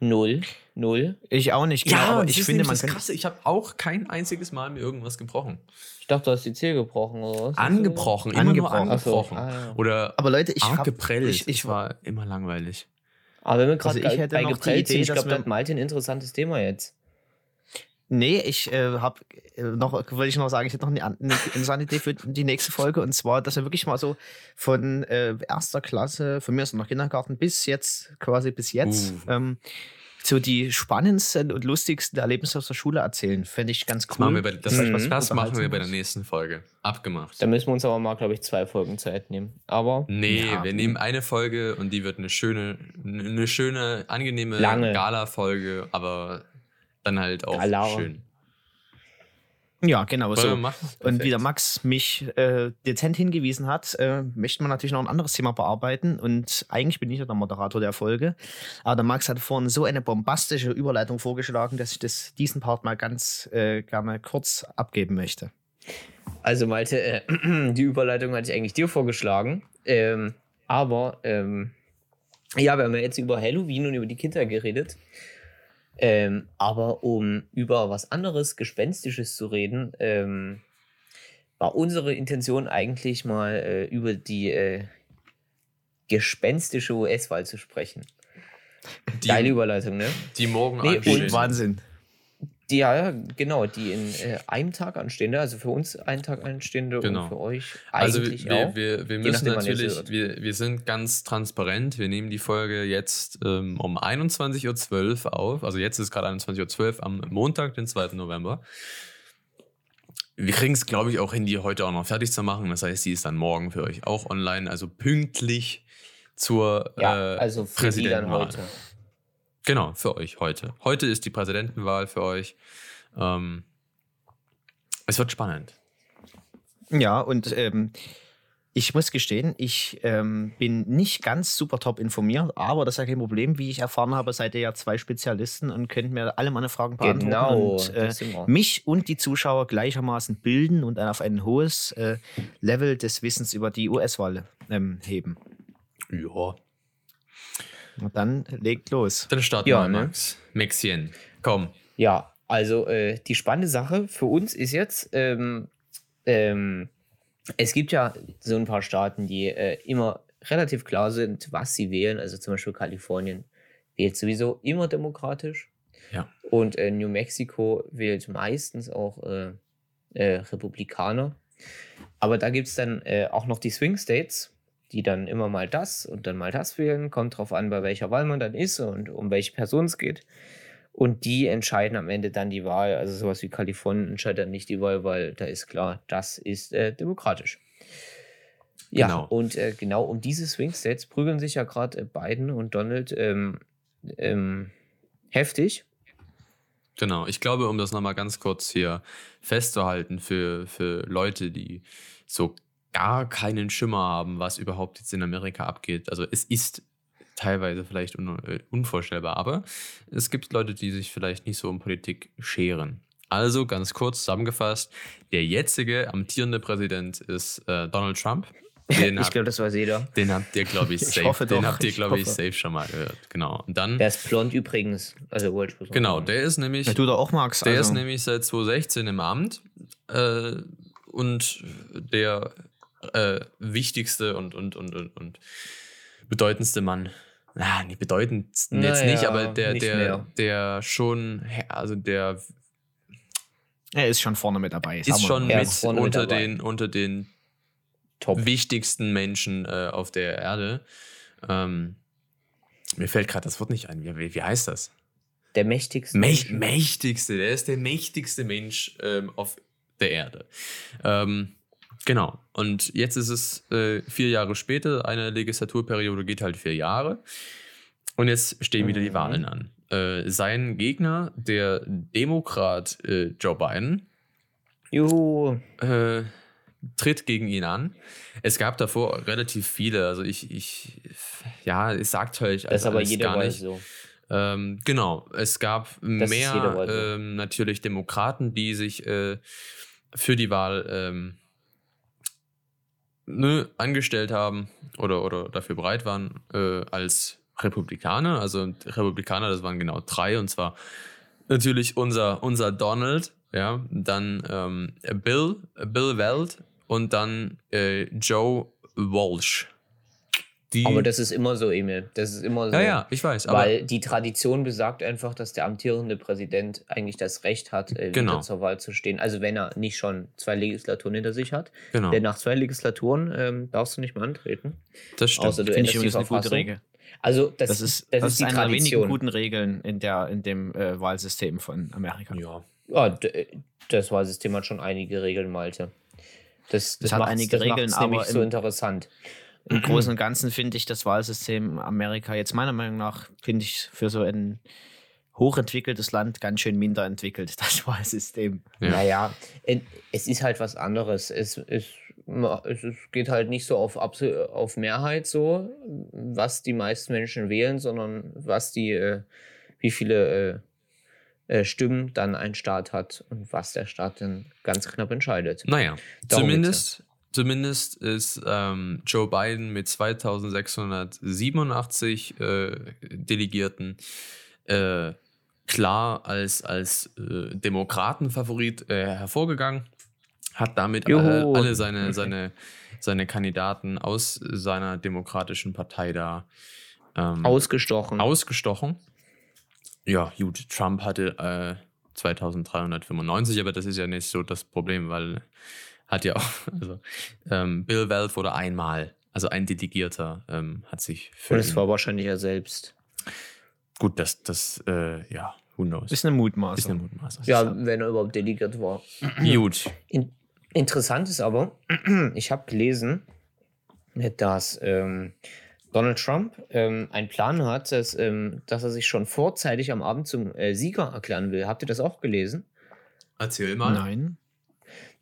Null. Null. ich auch nicht. Genau, aber das ich finde, man das Krasse. Ich habe auch kein einziges Mal mir irgendwas gebrochen. Ich dachte, du hast die Zehe gebrochen oder was? Angebrochen, immer nur Angebrochen. So. angebrochen. Ah, ja. Oder aber Leute, ich arg hab, geprellt. ich, ich war immer langweilig. Aber wenn wir gerade Also ich hätte bei noch die geprellt sind, Idee, ich dass glaube, Malte ein interessantes Thema jetzt. Nee, ich äh, habe äh, noch, wollte ich noch sagen, ich hätte noch eine, eine interessante Idee für die nächste Folge und zwar, dass wir wirklich mal so von äh, erster Klasse, von mir ist noch Kindergarten bis jetzt, quasi bis jetzt, Uh. ähm, so die spannendsten und lustigsten Erlebnisse aus der Schule erzählen. Fände ich ganz cool. Das, machen wir bei, das, Mhm. das, das machen wir bei der nächsten Folge. Abgemacht. Da müssen wir uns aber mal, glaube ich, zwei Folgen Zeit nehmen. Aber Nee, Ja. wir nehmen eine Folge und die wird eine schöne, eine schöne, angenehme Lange. Gala-Folge, aber dann halt auch Gala. schön. Ja, genau so. Und wie der. Max mich äh, dezent hingewiesen hat, äh, möchte man natürlich noch ein anderes Thema bearbeiten. Und eigentlich bin ich ja der Moderator der Folge. Aber der Max hat vorhin so eine bombastische Überleitung vorgeschlagen, dass ich das, diesen Part mal ganz äh, gerne kurz abgeben möchte. Also Malte, äh, die Überleitung hatte ich eigentlich dir vorgeschlagen. Ähm, aber ähm, ja, wir haben ja jetzt über Halloween und über die Kinder geredet. Ähm, aber um über was anderes, Gespenstisches zu reden, ähm, war unsere Intention eigentlich mal äh, über die äh, gespenstische US-Wahl zu sprechen. Geile Die, Überleitung, ne? die morgen Nee, und Wahnsinn. Die, ja, genau, die in äh, einem Tag anstehende, also für uns einen Tag anstehende Genau. und für euch Also eigentlich wir, auch. wir, wir müssen natürlich, wir, wir sind ganz transparent. Wir nehmen die Folge jetzt ähm, um 21.12 Uhr auf. Also jetzt ist gerade 21.12 Uhr am Montag, den 2. November. Wir kriegen es, glaube ich, auch hin, die heute auch noch fertig zu machen. Das heißt, sie ist dann morgen für euch auch online, also pünktlich zur ja, äh, also für die dann Präsidentenwahl. heute. Genau, für euch heute. Heute ist die Präsidentenwahl für euch. Ähm, es wird spannend. Ja, und ähm, ich muss gestehen, ich ähm, bin nicht ganz super top informiert, aber das ist ja kein Problem. Wie ich erfahren habe, seid ihr ja zwei Spezialisten und könnt mir alle meine Fragen beantworten Genau, und äh, mich und die Zuschauer gleichermaßen bilden und auf ein hohes äh, Level des Wissens über die US-Wahl ähm, heben. Ja. Und dann legt los. Dann starten Ja, wir, ne? Max. Maxien, komm. Ja, also äh, die spannende Sache für uns ist jetzt, ähm, ähm, es gibt ja so ein paar Staaten, die äh, immer relativ klar sind, was sie wählen. Also zum Beispiel Kalifornien wählt sowieso immer demokratisch. Ja. Und äh, New Mexico wählt meistens auch äh, äh, Republikaner. Aber da gibt es dann äh, auch noch die Swing States, die dann immer mal das und dann mal das wählen. Kommt drauf an, bei welcher Wahl man dann ist und um welche Person es geht. Und die entscheiden am Ende dann die Wahl. Also sowas wie Kalifornien entscheidet dann nicht die Wahl, weil da ist klar, das ist äh, demokratisch. Ja, Genau. und äh, genau um diese Swing States prügeln sich ja gerade äh, Biden und Donald ähm, ähm, heftig. Genau, ich glaube, um das nochmal ganz kurz hier festzuhalten für, für Leute, die so gar keinen Schimmer haben, was überhaupt jetzt in Amerika abgeht. Also es ist teilweise vielleicht un äh, unvorstellbar, aber es gibt Leute, die sich vielleicht nicht so um Politik scheren. Also ganz kurz zusammengefasst, der jetzige amtierende Präsident ist äh, Donald Trump. Den, ich glaube, das weiß jeder. den habt ihr, glaube ich, Ich safe. hoffe den doch, habt ihr, ich glaube ich, safe schon mal gehört. Genau. Und dann, Der ist blond übrigens. Also wollte ich genau, der ist nämlich Ja, du da auch magst. Der also, ist nämlich seit 2016 im Amt äh, und der äh, wichtigste und, und, und, und, und bedeutendste Mann. Na, nicht bedeutendsten jetzt Naja, nicht, aber der, nicht der, mehr. der schon, also der er ist schon vorne mit dabei. ist schon mit ist mit unter, dabei. den, unter den top. wichtigsten Menschen äh, auf der Erde. Ähm, mir fällt gerade das Wort nicht ein. Wie, wie heißt das? Der mächtigste. Mächt, Mensch. mächtigste, der ist der mächtigste Mensch ähm, auf der Erde. Ähm, genau. Und jetzt ist es äh, vier Jahre später, eine Legislaturperiode geht halt vier Jahre. Und jetzt stehen wieder die Mhm. Wahlen an. Äh, sein Gegner, der Demokrat äh, Joe Biden, Juhu. äh, tritt gegen ihn an. Es gab davor relativ viele, also ich, ich ja, es sagt euch Das ist aber jeder gar nicht. so. Ähm, genau, es gab jeder mehr ähm, natürlich Demokraten, die sich äh, für die Wahl ähm, nö, angestellt haben oder, oder dafür bereit waren, äh, als Republikaner. Also Republikaner, das waren genau drei, und zwar natürlich unser, unser Donald, ja, dann ähm, Bill, Bill Weld und dann äh, Joe Walsh. Die, Aber das ist immer so, Emil. Das ist immer so. ja, ja, ich weiß, aber Weil die Tradition besagt einfach, dass der amtierende Präsident eigentlich das Recht hat, äh, Genau. wieder zur Wahl zu stehen. Also wenn er nicht schon zwei Legislaturen hinter sich hat. genau, Denn nach zwei Legislaturen ähm, darfst du nicht mehr antreten. das stimmt. Außer du Finde ich die eine gute. Regel. Also das, Das ist, das das ist ist die eine der wenigen guten Regeln in, der, in dem äh, Wahlsystem von Amerika. ja. Ja, d- das Wahlsystem hat schon einige Regeln, Malte. Das, das hat macht's- einige das Regeln, macht's nämlich aber so interessant. Im Großen und Ganzen finde ich das Wahlsystem Amerika jetzt meiner Meinung nach, finde ich für so ein hochentwickeltes Land, ganz schön minder entwickelt, das Wahlsystem. Ja. Naja, es ist halt was anderes. Es, es, es, geht halt nicht so auf, auf Mehrheit so, was die meisten Menschen wählen, sondern was die, äh, wie viele äh, äh, Stimmen dann ein Staat hat und was der Staat dann ganz knapp entscheidet. Naja, Darum zumindest, zumindest ist ähm, Joe Biden mit 2687 äh, Delegierten äh, klar als, als äh, Demokratenfavorit äh, hervorgegangen, hat damit alle, alle seine, seine, seine Kandidaten aus seiner demokratischen Partei da ähm, Ausgestochen. ausgestochen. Ja, gut, Trump hatte äh, 2395, aber das ist ja nicht so das Problem, weil hat ja auch, also ähm, Bill Weld wurde einmal, also ein Delegierter ähm, hat sich für und es war wahrscheinlich er selbst. gut, das, das, äh, ja, who knows. Ist eine Mutmaßung. Ist eine Mutmaßung. Ja, wenn er überhaupt delegiert war. Gut. In, interessant ist aber, ich habe gelesen, dass ähm, Donald Trump ähm, einen Plan hat, dass, ähm, dass er sich schon vorzeitig am Abend zum äh, Sieger erklären will. Habt ihr das auch gelesen? Erzähl mal. Nein.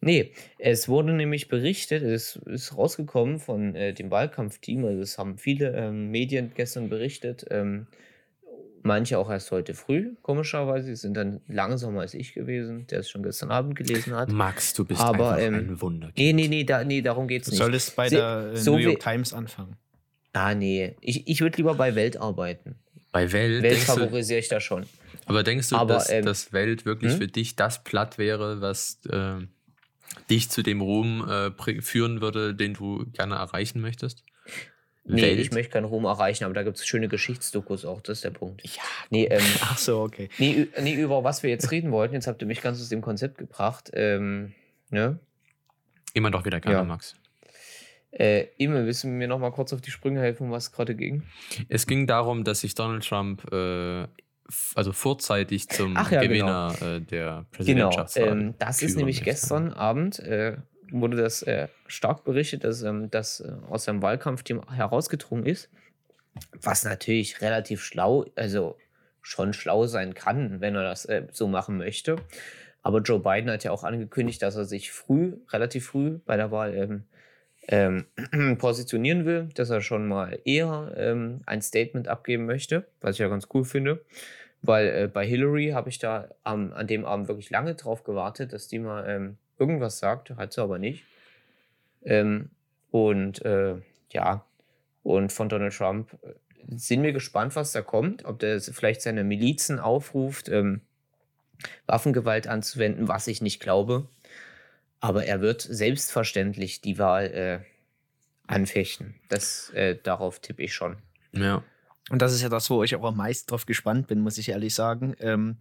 Nee, es wurde nämlich berichtet, es ist rausgekommen von äh, dem Wahlkampfteam, also es haben viele ähm, Medien gestern berichtet, ähm, manche auch erst heute früh, komischerweise, sie sind dann langsamer als ich gewesen, der es schon gestern Abend gelesen hat. Max, du bist Aber, einfach ähm, ein Wunder. Nee, nee, nee, da, nee darum geht es Du nicht. solltest bei Sie- der äh, so New York Times anfangen. Ah, nee. Ich, ich würde lieber bei Welt arbeiten. Bei Welt, Welt favorisiere ich da schon. aber denkst du, Aber, dass ähm, das Welt wirklich hm? für dich das Platt wäre, was äh, dich zu dem Ruhm äh, führen würde, den du gerne erreichen möchtest? Nee, Welt? ich möchte keinen Ruhm erreichen, aber da gibt es schöne Geschichtsdokus auch, das ist der Punkt. Ja. Nee, ähm, Ach so, okay. nee, nee, über was wir jetzt reden wollten, jetzt habt ihr mich ganz aus dem Konzept gebracht. Ähm, ne? Immer doch wieder gerne, Ja. Max. Äh, Ime, willst du mir noch mal kurz auf die Sprünge helfen, um was es gerade ging? Es ging darum, dass sich Donald Trump äh, also vorzeitig zum Ach ja, Gewinner äh, der Genau, Präsidentschaftswahl ähm, das ist nämlich gestern Abend, äh, wurde das äh, stark berichtet, dass ähm, das äh, aus seinem Wahlkampfteam herausgedrungen ist. Was natürlich relativ schlau, also schon schlau sein kann, wenn er das äh, so machen möchte. Aber Joe Biden hat ja auch angekündigt, dass er sich früh, relativ früh bei der Wahl ähm, ähm, positionieren will, dass er schon mal eher ähm, ein Statement abgeben möchte, was ich ja ganz cool finde. Weil äh, bei Hillary habe ich da am, an dem Abend wirklich lange drauf gewartet, dass die mal ähm, irgendwas sagt, hat sie aber nicht. Ähm, und äh, ja, und von Donald Trump äh, sind wir gespannt, was da kommt, ob der vielleicht seine Milizen aufruft, ähm, Waffengewalt anzuwenden, was ich nicht glaube. Aber er wird selbstverständlich die Wahl äh, anfechten. Das, äh, darauf tippe ich schon. Ja. Und das ist ja das, wo ich auch am meisten drauf gespannt bin, muss ich ehrlich sagen. Ähm,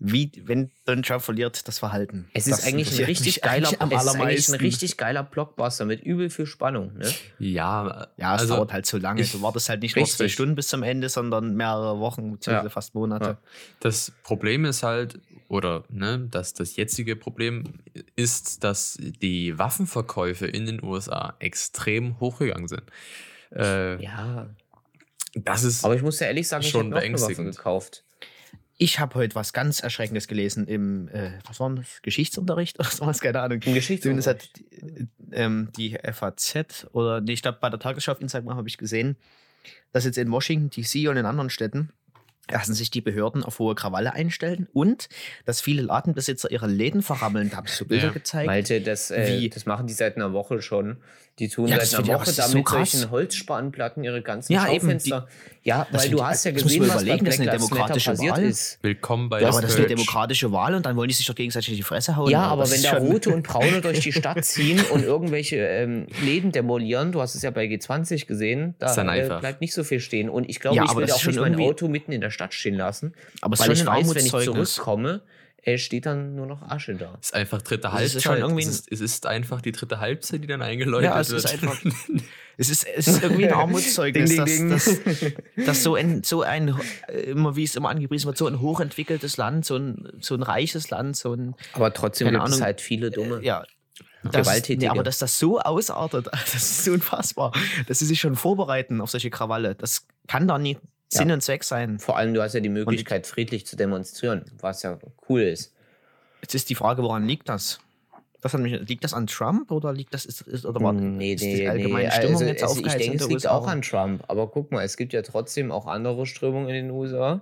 wie, wenn Donald Trump verliert, das Verhalten. Es das ist eigentlich ein richtig geiler, eigentlich am es ist eigentlich allermeisten. ein richtig geiler Blockbuster mit übel viel Spannung. Ne? Ja, Ja, es also, dauert halt so lange. ich- du wartest halt nicht nur zwei Richtig. Stunden bis zum Ende, sondern mehrere Wochen, beziehungsweise Ja. fast Monate. Ja. Das Problem ist halt, oder ne, das, das jetzige Problem ist, dass die Waffenverkäufe in den USA extrem hochgegangen sind. Äh, Ja, Das ist aber ich muss ja ehrlich sagen, ich Schon habe noch eine Waffe beängstigend. gekauft. Ich habe heute was ganz Erschreckendes gelesen im, äh, was war das, Geschichtsunterricht oder sowas, keine Ahnung. Im Zumindest hat Geschichtsunterricht. die, ähm, die FAZ oder nee, ich glaube bei der Tagesschau auf Instagram habe ich gesehen, dass jetzt in Washington DC und in anderen Städten lassen sich die Behörden auf hohe Krawalle einstellen und dass viele Ladenbesitzer ihre Läden verrammeln. Da habe ich so Bilder Ja. gezeigt. Malte, das, äh, Wie? das machen die seit einer Woche schon. Die tun Ja, seit einer Woche es da ist so mit krass. solchen Holzspanplatten ihre ganzen Ja, eben, Schaufenster. ja, das weil du ich- hast ja gesehen, was überlegen, bei das ist eine Black Lives Matter demokratische passiert Wahl. ist. willkommen bei Du aber das ist eine demokratische Wahl und dann wollen die sich doch gegenseitig in die Fresse hauen. Ja, aber wenn da Rote und Braune durch die Stadt ziehen und irgendwelche ähm, Läden demolieren, du hast es ja bei G20 gesehen, da äh, bleibt nicht so viel stehen. Und ich glaube, Ja, ich das auch nicht schon mein Auto mitten in der Stadt stehen lassen, aber es ist weil ich weiß, wenn ich zurückkomme, äh, steht dann nur noch Asche da. ist einfach dritte Das ist Halbzeit. schon irgendwie es, ist, es ist einfach die dritte Halbzeit, die dann eingeläutet Ja, es wird. ist einfach- Es ist, es ist irgendwie ein Armutszeugnis, Ding, ding, dass, ding. dass, dass so ein, so ein, äh, immer wie es immer angepriesen wird, so ein hochentwickeltes Land, so ein, so ein reiches Land, so ein, Aber trotzdem gibt es Ahnung. halt viele dumme. äh, ja. Das, Gewalttätige. nee, aber dass das so ausartet, das ist so unfassbar. Dass sie sich schon vorbereiten auf solche Krawalle, das kann da nicht Sinn und Zweck sein. Vor allem, du hast ja die Möglichkeit, friedlich zu demonstrieren, was ja cool ist. Jetzt ist die Frage, woran liegt das? das hat mich, liegt das an Trump oder liegt das ist, ist oder war, Nee, ist die nee, allgemeine nee. Stimmung Also, jetzt es, ich denke, es liegt USA? auch an Trump. Aber guck mal, es gibt ja trotzdem auch andere Strömungen in den USA,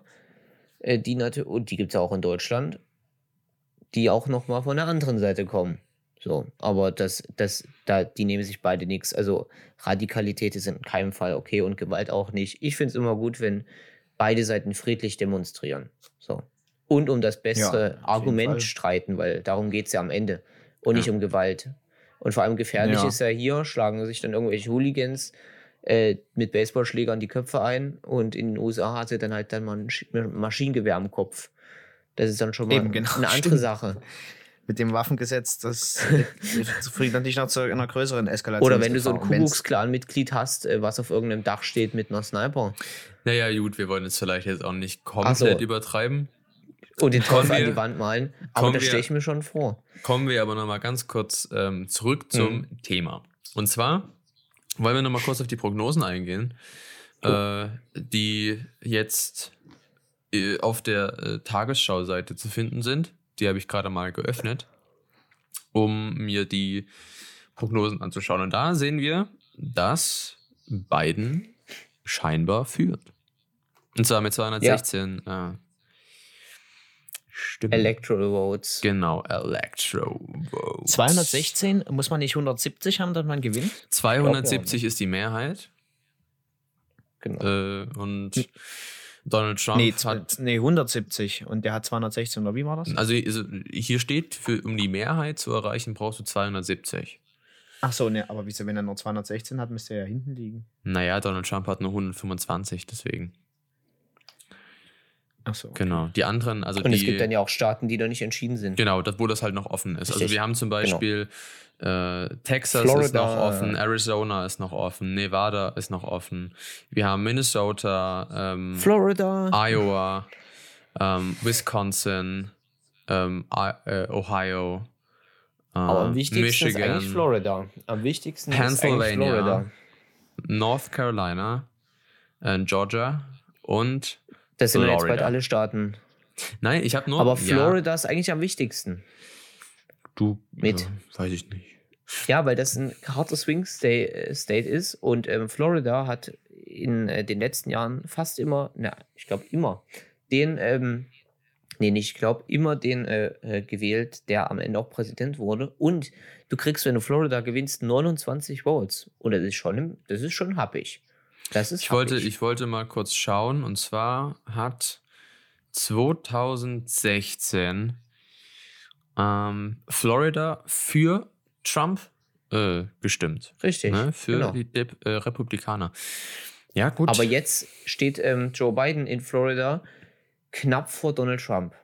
äh, die natürlich, und die gibt es ja auch in Deutschland, die auch nochmal von der anderen Seite kommen. So, aber das, das, da, die nehmen sich beide nichts. Also Radikalität ist in keinem Fall okay und Gewalt auch nicht. Ich finde es immer gut, wenn beide Seiten friedlich demonstrieren. So. Und um das bessere jeden Argument streiten, weil darum geht es ja am Ende. Und nicht Ja. um Gewalt. Und vor allem gefährlich Ja. ist ja hier, schlagen sich dann irgendwelche Hooligans äh, mit Baseballschlägern die Köpfe ein und in den USA hat sie dann halt dann mal ein Sch- Maschinengewehr am Kopf. Das ist dann schon mal Eben, genau, eine andere stimmt. Sache. Mit dem Waffengesetz, das führt natürlich noch zu einer größeren Eskalation. Oder wenn du so ein Kuckucksklan-Mitglied hast, äh, was auf irgendeinem Dach steht mit einer Sniper Naja, gut, wir wollen es vielleicht jetzt auch nicht komplett so. übertreiben. und den Teufel an die Wand malen. Aber das stelle ich mir schon vor. Kommen wir aber nochmal ganz kurz ähm, zurück zum Mhm. Thema. Und zwar wollen wir nochmal kurz auf die Prognosen eingehen, äh, die jetzt äh, auf der äh, Tagesschau-Seite zu finden sind. Die habe ich gerade mal geöffnet, um mir die Prognosen anzuschauen. Und da sehen wir, dass Biden scheinbar führt. Und zwar mit 216 äh, Stimmen. Electoral Votes. Genau, Electro Votes. 216, muss man nicht 170 haben, dass man gewinnt? 270 ist die Mehrheit. Genau. Äh, und Donald Trump Nee, hat. nee, 170 und der hat 216, oder wie war das? Also also hier steht, für, um die Mehrheit zu erreichen, brauchst du 270. Ach so, ne, aber wieso, wenn er nur 216 hat, müsste er ja hinten liegen. Naja, Donald Trump hat nur 125, deswegen. Ach so. Genau. Die anderen, also und die. es gibt dann ja auch Staaten, die noch nicht entschieden sind. Genau, das, wo das halt noch offen ist. Also Richtig. wir haben zum Genau. Beispiel äh, Texas ist Florida. noch offen, Arizona ist noch offen, Nevada ist noch offen. Wir haben Minnesota, ähm, Florida. Iowa, ähm, Wisconsin, ähm, äh, Ohio, äh, Aber am wichtigsten ist Michigan, eigentlich Florida. Am wichtigsten ist eigentlich Pennsylvania. Florida. North Carolina, äh, Georgia und Das sind ja jetzt Florida. bald alle Staaten. nein, ich habe nur Aber ja, Florida ist eigentlich am wichtigsten. du Mit. Ja, weiß ich nicht. Ja, weil das ein harter Swing State, äh, State ist und ähm, Florida hat in äh, den letzten Jahren fast immer, na, ich glaube immer, den, ähm, nee, nicht, ich glaube, immer den äh, äh, gewählt, der am Ende auch Präsident wurde. Und du kriegst, wenn du Florida gewinnst, 29 Votes. Und das ist schon, das ist schon happig. Das ist Ich wollte, happig. ich wollte mal kurz schauen und zwar hat 2016 ähm, Florida für Trump äh, gestimmt. Richtig. Ne? Für genau. die Dep äh, Republikaner. Ja, gut. Aber jetzt steht ähm, Joe Biden in Florida knapp vor Donald Trump.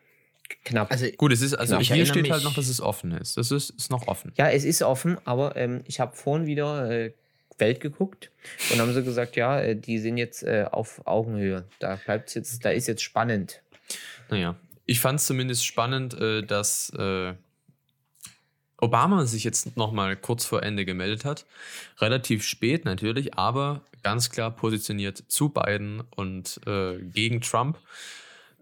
Knapp. Also, gut, es ist, also ich hier steht halt noch, dass es offen ist. Das ist, ist noch offen. Ja, es ist offen, aber ähm, ich habe vorhin wieder äh, Welt geguckt und haben sie gesagt, ja, äh, die sind jetzt äh, auf Augenhöhe. Da bleibt jetzt, da ist jetzt spannend. Naja, ich fand es zumindest spannend, äh, dass äh, Obama sich jetzt noch mal kurz vor Ende gemeldet hat. Relativ spät natürlich, aber ganz klar positioniert zu Biden und äh, gegen Trump.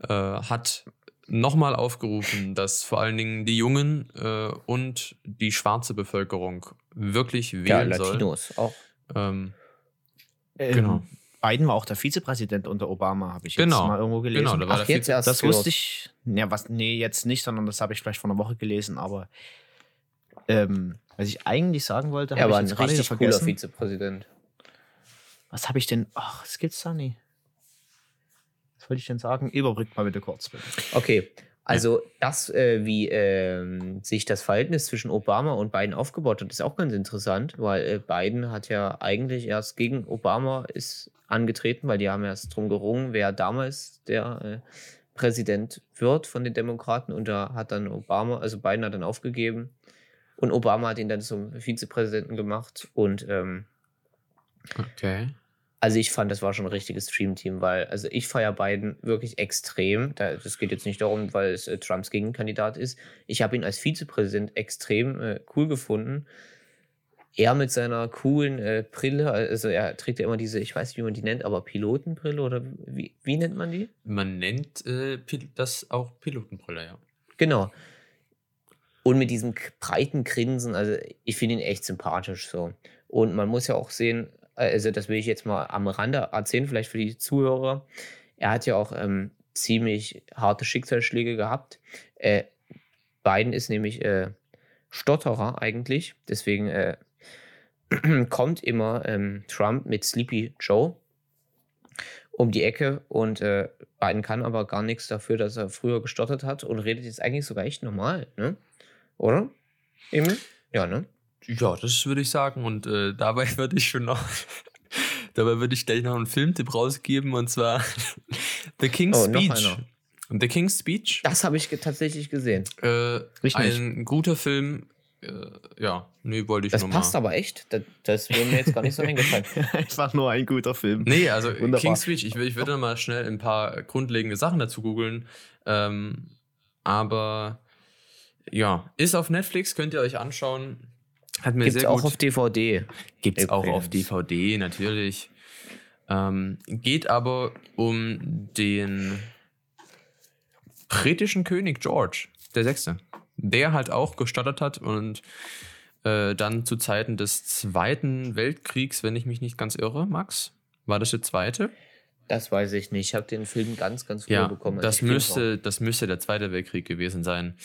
Äh, hat nochmal aufgerufen, dass vor allen Dingen die Jungen äh, und die schwarze Bevölkerung wirklich Ja, wählen sollen. Latinos auch. Ähm, ähm, genau. Biden war auch der Vizepräsident unter Obama, habe ich jetzt Genau. mal irgendwo gelesen. Genau, da war Ach, jetzt Vize- erst das gehört. wusste ich. Ja, was, nee, jetzt nicht, sondern das habe ich vielleicht vor einer Woche gelesen, aber ähm, was ich eigentlich sagen wollte, Er habe war ich ein jetzt wieder richtig cooler vergessen. Vizepräsident. Was habe ich denn? Ach, das gibt's da nicht. Was wollte ich denn sagen? Überbrückt mal bitte kurz, bitte. Okay, also das, äh, wie ähm, sich das Verhältnis zwischen Obama und Biden aufgebaut hat, ist auch ganz interessant, weil äh, Biden hat ja eigentlich erst gegen Obama ist angetreten, weil die haben erst drum gerungen, wer damals der äh, Präsident wird von den Demokraten. Und da hat dann Obama, also Biden hat dann aufgegeben. Und Obama hat ihn dann zum Vizepräsidenten gemacht. Und ähm, okay. Also ich fand, das war schon ein richtiges Stream-Team, weil also ich feiere Biden wirklich extrem. Da, das geht jetzt nicht darum, weil es äh, Trumps Gegenkandidat ist. Ich habe ihn als Vizepräsident extrem äh, cool gefunden. er mit seiner coolen äh, Brille, also er trägt ja immer diese, ich weiß nicht, wie man die nennt, aber Pilotenbrille oder wie, wie nennt man die? Man nennt äh, das auch Pilotenbrille, ja. Genau. Und mit diesem breiten Grinsen, also ich finde ihn echt sympathisch so. Und man muss ja auch sehen, also das will ich jetzt mal am Rande erzählen, vielleicht für die Zuhörer. Er hat ja auch ähm, ziemlich harte Schicksalsschläge gehabt. Äh, Biden ist nämlich äh, Stotterer eigentlich, deswegen äh, kommt immer ähm, Trump mit Sleepy Joe um die Ecke und äh, Biden kann aber gar nichts dafür, dass er früher gestottert hat und redet jetzt eigentlich sogar echt normal, ne? Oder? Emil? Ja, ne? Ja, das würde ich sagen. Und äh, dabei würde ich schon noch, dabei würde ich gleich noch einen Filmtipp rausgeben und zwar The King's oh, Speech. The King's Speech. Das habe ich tatsächlich gesehen. Äh, ein guter Film. Äh, ja, nee, wollte ich Das passt mal. aber echt. Das, das wäre mir jetzt gar nicht so eingefallen. Einfach nur ein guter Film. Nee, also Wunderbar. King's Speech, ich, ich würde mal schnell ein paar grundlegende Sachen dazu googeln. Ähm, aber ja, ist auf Netflix, könnt ihr euch anschauen. Hat mir Gibt's sehr auch gut. auf DVD. Gibt es auch auf DVD, natürlich. Ähm, geht aber um den britischen König George, der Sechste, der halt auch gestottert hat und äh, dann zu Zeiten des Zweiten Weltkriegs, wenn ich mich nicht ganz irre, Max, war das der zweite? Das weiß ich nicht. Ich habe den Film ganz, ganz früh ja, bekommen. Das müsste, das müsste der Zweite Weltkrieg gewesen sein.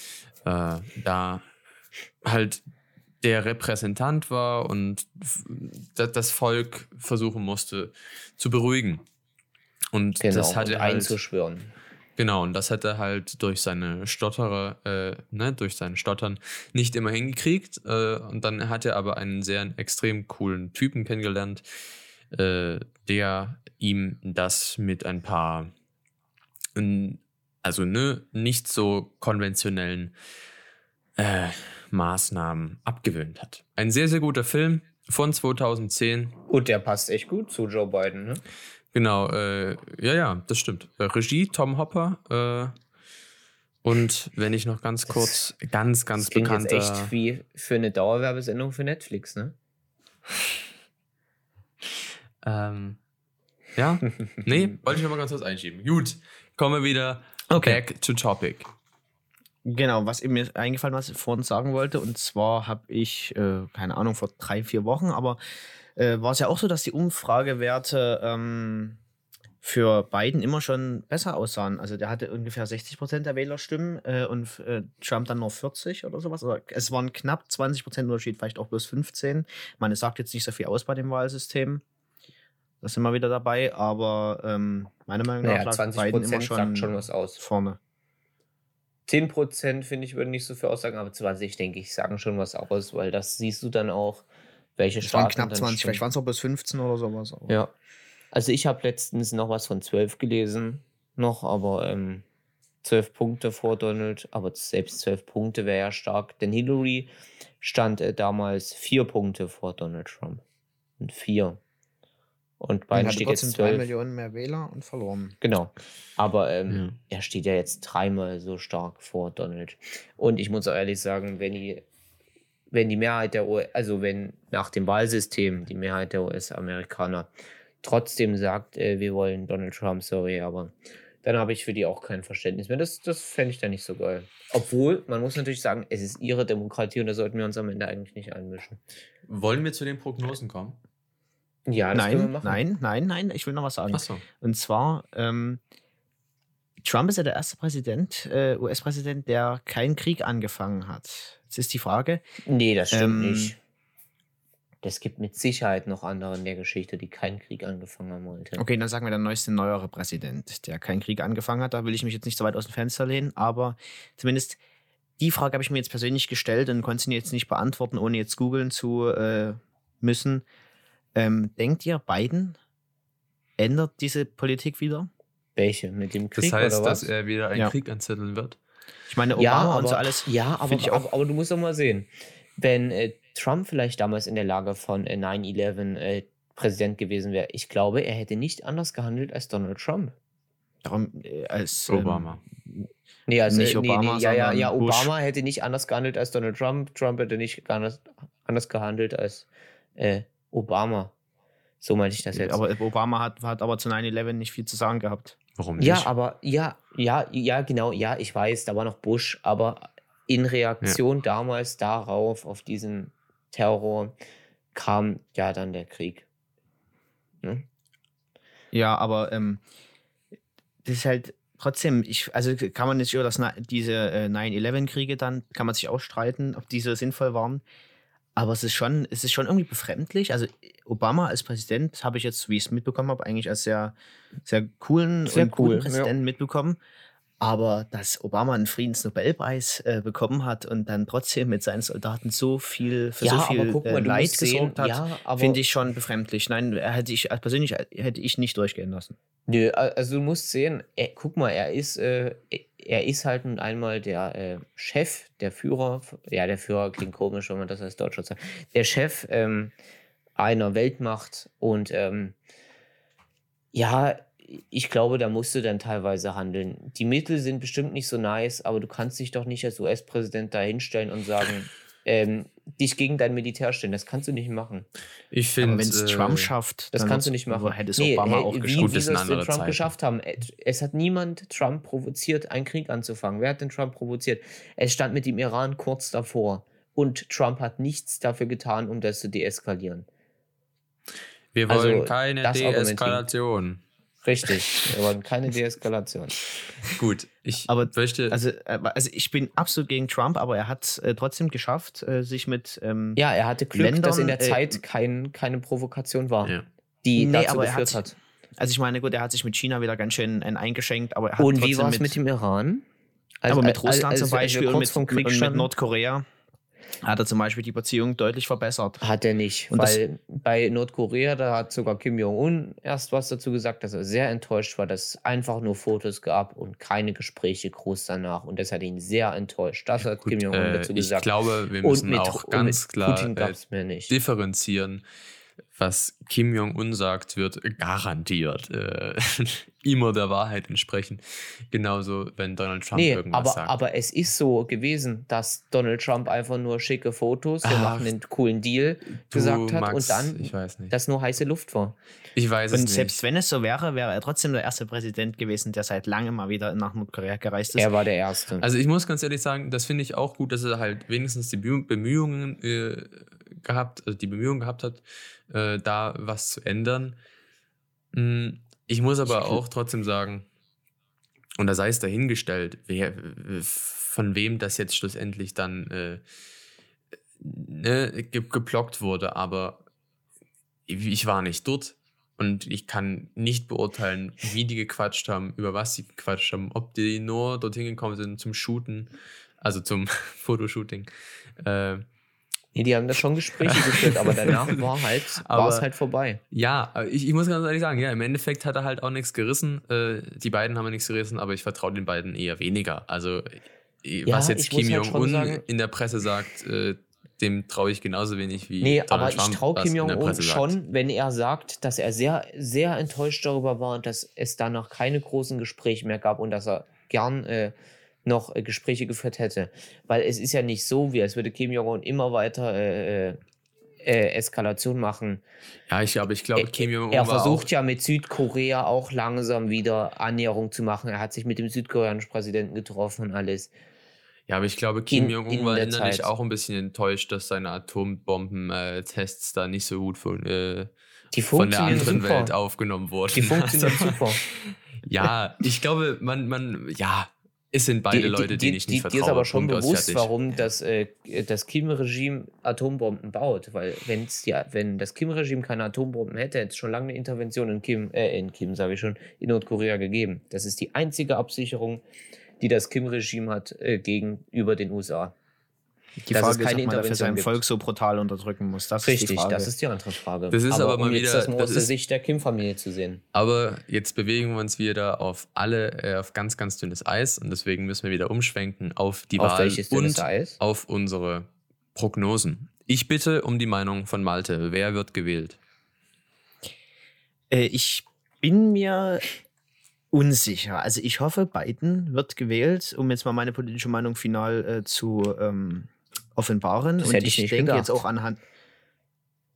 Äh, da halt der Repräsentant war und das Volk versuchen musste zu beruhigen. Und genau, das hatte und halt, einzuschwören. Genau, und das hat er halt durch seine Stotterer, äh, ne, durch sein Stottern nicht immer hingekriegt. Äh, und dann hat er aber einen sehr extrem coolen Typen kennengelernt, äh, der ihm das mit ein paar, also ne, nicht so konventionellen äh, Maßnahmen abgewöhnt hat. Ein sehr, sehr guter Film von 2010. Und der passt echt gut zu Joe Biden, ne? Genau, äh, ja, ja, das stimmt. Äh, Regie Tom Hopper. Äh, und wenn ich noch ganz kurz, das, ganz, ganz das bekannter. Jetzt echt wie für eine Dauerwerbesendung für Netflix, ne? ähm, ja, nee, wollte ich noch mal ganz kurz einschieben. Gut, kommen wir wieder okay. back to topic. Genau, was mir eingefallen was ich vorhin sagen wollte, und zwar habe ich, äh, keine Ahnung, vor drei, vier Wochen, aber äh, war es ja auch so, dass die Umfragewerte ähm, für Biden immer schon besser aussahen. Also der hatte ungefähr 60 Prozent der Wählerstimmen äh, und äh, Trump dann nur 40 oder sowas. Also es waren knapp 20 Prozent Unterschied, vielleicht auch bloß 15. Man sagt jetzt nicht so viel aus bei dem Wahlsystem. Da sind wir wieder dabei, aber ähm, meiner Meinung nach naja, lag Biden immer schon, schon was aus. vorne. 10% finde ich, würden nicht so viel aussagen, aber 20 denke ich, sagen schon was aus, weil das siehst du dann auch, welche Staaten. Es waren knapp 20, vielleicht waren es auch bis 15 oder sowas. Aber. Ja. Also ich habe letztens noch was von 12 gelesen, noch, aber ähm, 12 Punkte vor Donald, aber selbst 12 Punkte wäre ja stark, denn Hillary stand äh, damals 4 Punkte vor Donald Trump. Und 4. Und Biden steht jetzt 12. Millionen mehr Wähler und verloren. Genau. Aber ähm, ja. er steht ja jetzt dreimal so stark vor Donald. Und ich muss auch ehrlich sagen, wenn die, wenn die Mehrheit der US, also wenn nach dem Wahlsystem die Mehrheit der US-Amerikaner trotzdem sagt, äh, wir wollen Donald Trump, sorry, aber dann habe ich für die auch kein Verständnis mehr. Das, das fände ich dann nicht so geil. Obwohl, man muss natürlich sagen, es ist ihre Demokratie und da sollten wir uns am Ende eigentlich nicht einmischen. Wollen wir zu den Prognosen kommen? Ja, das nein, nein, nein, nein, ich will noch was sagen. Ach so. Und zwar, ähm, Trump ist ja der erste Präsident, äh, US-Präsident, der keinen Krieg angefangen hat. Jetzt ist die Frage. Nee, das stimmt ähm, nicht. Es gibt mit Sicherheit noch andere in der Geschichte, die keinen Krieg angefangen haben wollten. Okay, dann sagen wir der neueste, neuere Präsident, der keinen Krieg angefangen hat. Da will ich mich jetzt nicht so weit aus dem Fenster lehnen, aber zumindest die Frage habe ich mir jetzt persönlich gestellt und konnte sie jetzt nicht beantworten, ohne jetzt googeln zu äh, müssen. Ähm, denkt ihr, Biden ändert diese Politik wieder? Welche? Mit dem Krieg? Das heißt, dass er wieder einen ja. Krieg anzetteln wird. Ich meine, Obama ja, aber, und so alles. Ja, aber, ich auch. aber, du musst doch mal sehen, wenn äh, Trump vielleicht damals in der Lage von äh, 9-11 äh, Präsident gewesen wäre, ich glaube, er hätte nicht anders gehandelt als Donald Trump. Darum, äh, als Obama. Ähm, nee, also nicht Obama, nee, nee, ja, ja, ja, Obama hätte nicht anders gehandelt als Donald Trump. Trump hätte nicht anders anders gehandelt als äh, Obama. So meinte ich das jetzt. Aber Obama hat, hat aber zu 9-11 nicht viel zu sagen gehabt. Warum nicht? Ja, aber ja, ja, ja, genau, ja, ich weiß, da war noch Bush, aber in Reaktion damals darauf, auf diesen Terror, kam ja dann der Krieg. Ne? Ja, aber ähm, das ist halt trotzdem, ich, also kann man nicht über das, diese äh, 9-11-Kriege dann, kann man sich auch streiten, ob diese sinnvoll waren. Aber es ist schon, es ist schon irgendwie befremdlich. Also Obama als Präsident habe ich jetzt, wie ich es mitbekommen habe, eigentlich als sehr, sehr coolen Sehr und cool, guten ja. Präsidenten mitbekommen. Aber dass Obama einen Friedensnobelpreis äh, bekommen hat und dann trotzdem mit seinen Soldaten so viel für so viel äh, Leid musst sehen, gesorgt hat, ja, finde ich schon befremdlich. Nein, hätte ich persönlich hätte ich nicht durchgehen lassen. Nö, also du musst sehen, er, guck mal, er ist, äh, er ist halt nun einmal der äh, Chef, der Führer, ja, der Führer klingt komisch, wenn man das als Deutscher sagt, der Chef ähm, einer Weltmacht und ähm, ja, ich glaube, da musst du dann teilweise handeln. Die Mittel sind bestimmt nicht so nice, aber du kannst dich doch nicht als US-Präsident da hinstellen und sagen, ähm, dich gegen dein Militär stellen. Das kannst du nicht machen. Ich finde. wenn es Trump schafft, Das dann kannst du nicht machen. Hätte es Nee, Obama hey, auch wie, geschafft. Wie das soll es Trump Zeiten. geschafft haben? Es- Es hat niemand Trump provoziert, einen Krieg anzufangen. Wer hat denn Trump provoziert? Es stand mit dem Iran kurz davor. Und Trump hat nichts dafür getan, um das zu deeskalieren. Wir Also, wollen keine das Argument Deeskalation. Richtig. Wir wollen keine Deeskalation. Gut, ich Aber, möchte. Also, äh, also ich bin absolut gegen Trump, aber er hat äh, trotzdem geschafft, äh, sich mit ähm, Ja, er hatte Glück, dass in der Ländern, äh, Zeit kein, keine Provokation war, ja. die Nee, dazu aber er geführt hat- hat. Also ich meine, gut, er hat sich mit China wieder ganz schön äh, eingeschenkt, aber er hat Und wie war es mit dem Iran? Als- aber mit Russland als- zum Beispiel und mit, und mit? Nordkorea hat er zum Beispiel die Beziehung deutlich verbessert. Hat er nicht, Und weil bei Nordkorea, da hat sogar Kim Jong-un erst was dazu gesagt, dass er sehr enttäuscht war, dass es einfach nur Fotos gab und keine Gespräche groß danach. Und das hat ihn sehr enttäuscht. Das hat Kim Jong-un äh, dazu ich gesagt. glaube, wir müssen mit, auch ganz klar äh, differenzieren. Was Kim Jong-un sagt, wird garantiert äh, immer der Wahrheit entsprechen. Genauso, wenn Donald Trump Nee, irgendwas aber, sagt. aber es ist so gewesen, dass Donald Trump einfach nur schicke Fotos, wir Ach, machen einen coolen Deal, Du, gesagt hat Max, und dann, Ich weiß nicht. dass nur heiße Luft war. ich weiß es Und nicht. selbst wenn es so wäre, wäre er trotzdem der erste Präsident gewesen, der seit langem mal wieder nach Nordkorea gereist ist. Er war der Erste. Also ich muss ganz ehrlich sagen, das finde ich auch gut, dass er halt wenigstens die Bemüh- Bemühungen äh, gehabt, also die Bemühungen gehabt hat, äh, da was zu ändern. Mm, Ich muss aber auch trotzdem sagen, und da sei es dahingestellt, wer, von wem das jetzt schlussendlich dann äh, ne, ge geblockt wurde, aber ich war nicht dort und ich kann nicht beurteilen, wie die gequatscht haben, über was sie gequatscht haben, ob die nur dorthin gekommen sind zum Shooten, also zum Fotoshooting. Äh, Nee, die haben da schon Gespräche geführt, aber danach war halt, war es halt vorbei. ja, ich, ich muss ganz ehrlich sagen, ja, im Endeffekt hat er halt auch nichts gerissen. Äh, die beiden haben nichts gerissen, aber ich vertraue den beiden eher weniger. Also, äh, Ja, was jetzt ich Kim halt Jong-un in der Presse sagt, äh, dem traue ich genauso wenig wie Nee, Donald aber ich Trump traue was Kim Jong-un sagt. schon, wenn er sagt, dass er sehr, sehr enttäuscht darüber war und dass es danach keine großen Gespräche mehr gab und dass er gern äh, noch äh, Gespräche geführt hätte. Weil es ist ja nicht so, wie als würde Kim Jong-un immer weiter äh, äh, äh, Eskalation machen. Ja, ich glaube, ich glaube, Kim Jong-un Er versucht ja mit Südkorea auch langsam wieder Annäherung zu machen. Er hat sich mit dem südkoreanischen Präsidenten getroffen und alles. Ja, aber ich glaube, Kim Jong-un war innerlich Zeit. auch ein bisschen enttäuscht, dass seine Atombomben-Tests da nicht so gut von, äh, von der anderen super. Welt aufgenommen wurden. Die funktionieren Also, super. Ja, ich glaube, man, man, ja, es sind beide Leute, denen ich nicht die, vertraue. Dir ist aber schon Punkt bewusst, warum das, äh, das Kim-Regime Atombomben baut. Weil wenn's ja, wenn das Kim-Regime keine Atombomben hätte, hätte es schon lange eine Intervention in Kim, äh, in Kim, sage ich schon, in Nordkorea gegeben. Das ist die einzige Absicherung, die das Kim-Regime hat äh, gegenüber den USA. Die dass es Frage ist, keine ob man dafür sein gibt. Volk so brutal unterdrücken muss. Das ist die Richtig, Frage. das ist die andere Frage. Das ist aber mal um jetzt wieder- das nur aus das der ist- Sicht der Kim-Familie zu sehen. Aber jetzt bewegen wir uns wieder auf alle, äh, auf ganz, ganz dünnes Eis und deswegen müssen wir wieder umschwenken auf die Auf Wahl und Eis? auf unsere Prognosen. Ich bitte um die Meinung von Malte. Wer wird gewählt? Äh, ich bin mir unsicher. Also ich hoffe, Biden wird gewählt, um jetzt mal meine politische Meinung final äh, zu, ähm, offenbaren. Das und hätte ich ich denke gedacht. jetzt auch anhand,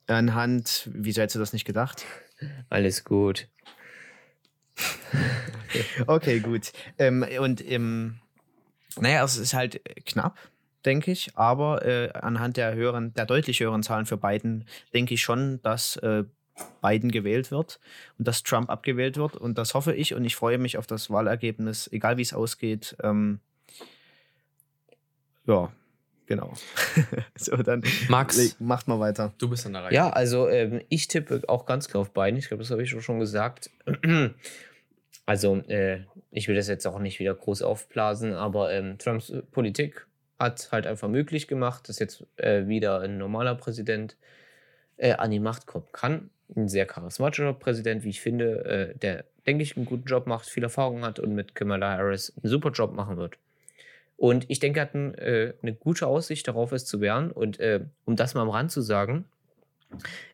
anhand, wieso hättest du das nicht gedacht? Alles gut. Okay, gut. Ähm, und ähm, naja, es ist halt knapp, denke ich, aber äh, anhand der höheren, der deutlich höheren Zahlen für Biden denke ich schon, dass äh, Biden gewählt wird und dass Trump abgewählt wird. Und das hoffe ich und ich freue mich auf das Wahlergebnis, egal wie es ausgeht. Ähm, ja, genau. so, dann Max, macht mal weiter. du bist an der Reihe. Ja, also ähm, ich tippe auch ganz klar auf Biden. Ich glaube, das habe ich auch schon gesagt. Also, äh, ich will das jetzt auch nicht wieder groß aufblasen, aber ähm, Trumps äh, Politik hat halt einfach möglich gemacht, dass jetzt äh, wieder ein normaler Präsident äh, an die Macht kommen kann. Ein sehr charismatischer Präsident, wie ich finde, äh, der, denke ich, einen guten Job macht, viel Erfahrung hat und mit Kamala Harris einen super Job machen wird. Und ich denke, er hat ein, äh, eine gute Aussicht darauf, es zu werden. Und äh, um das mal am Rand zu sagen,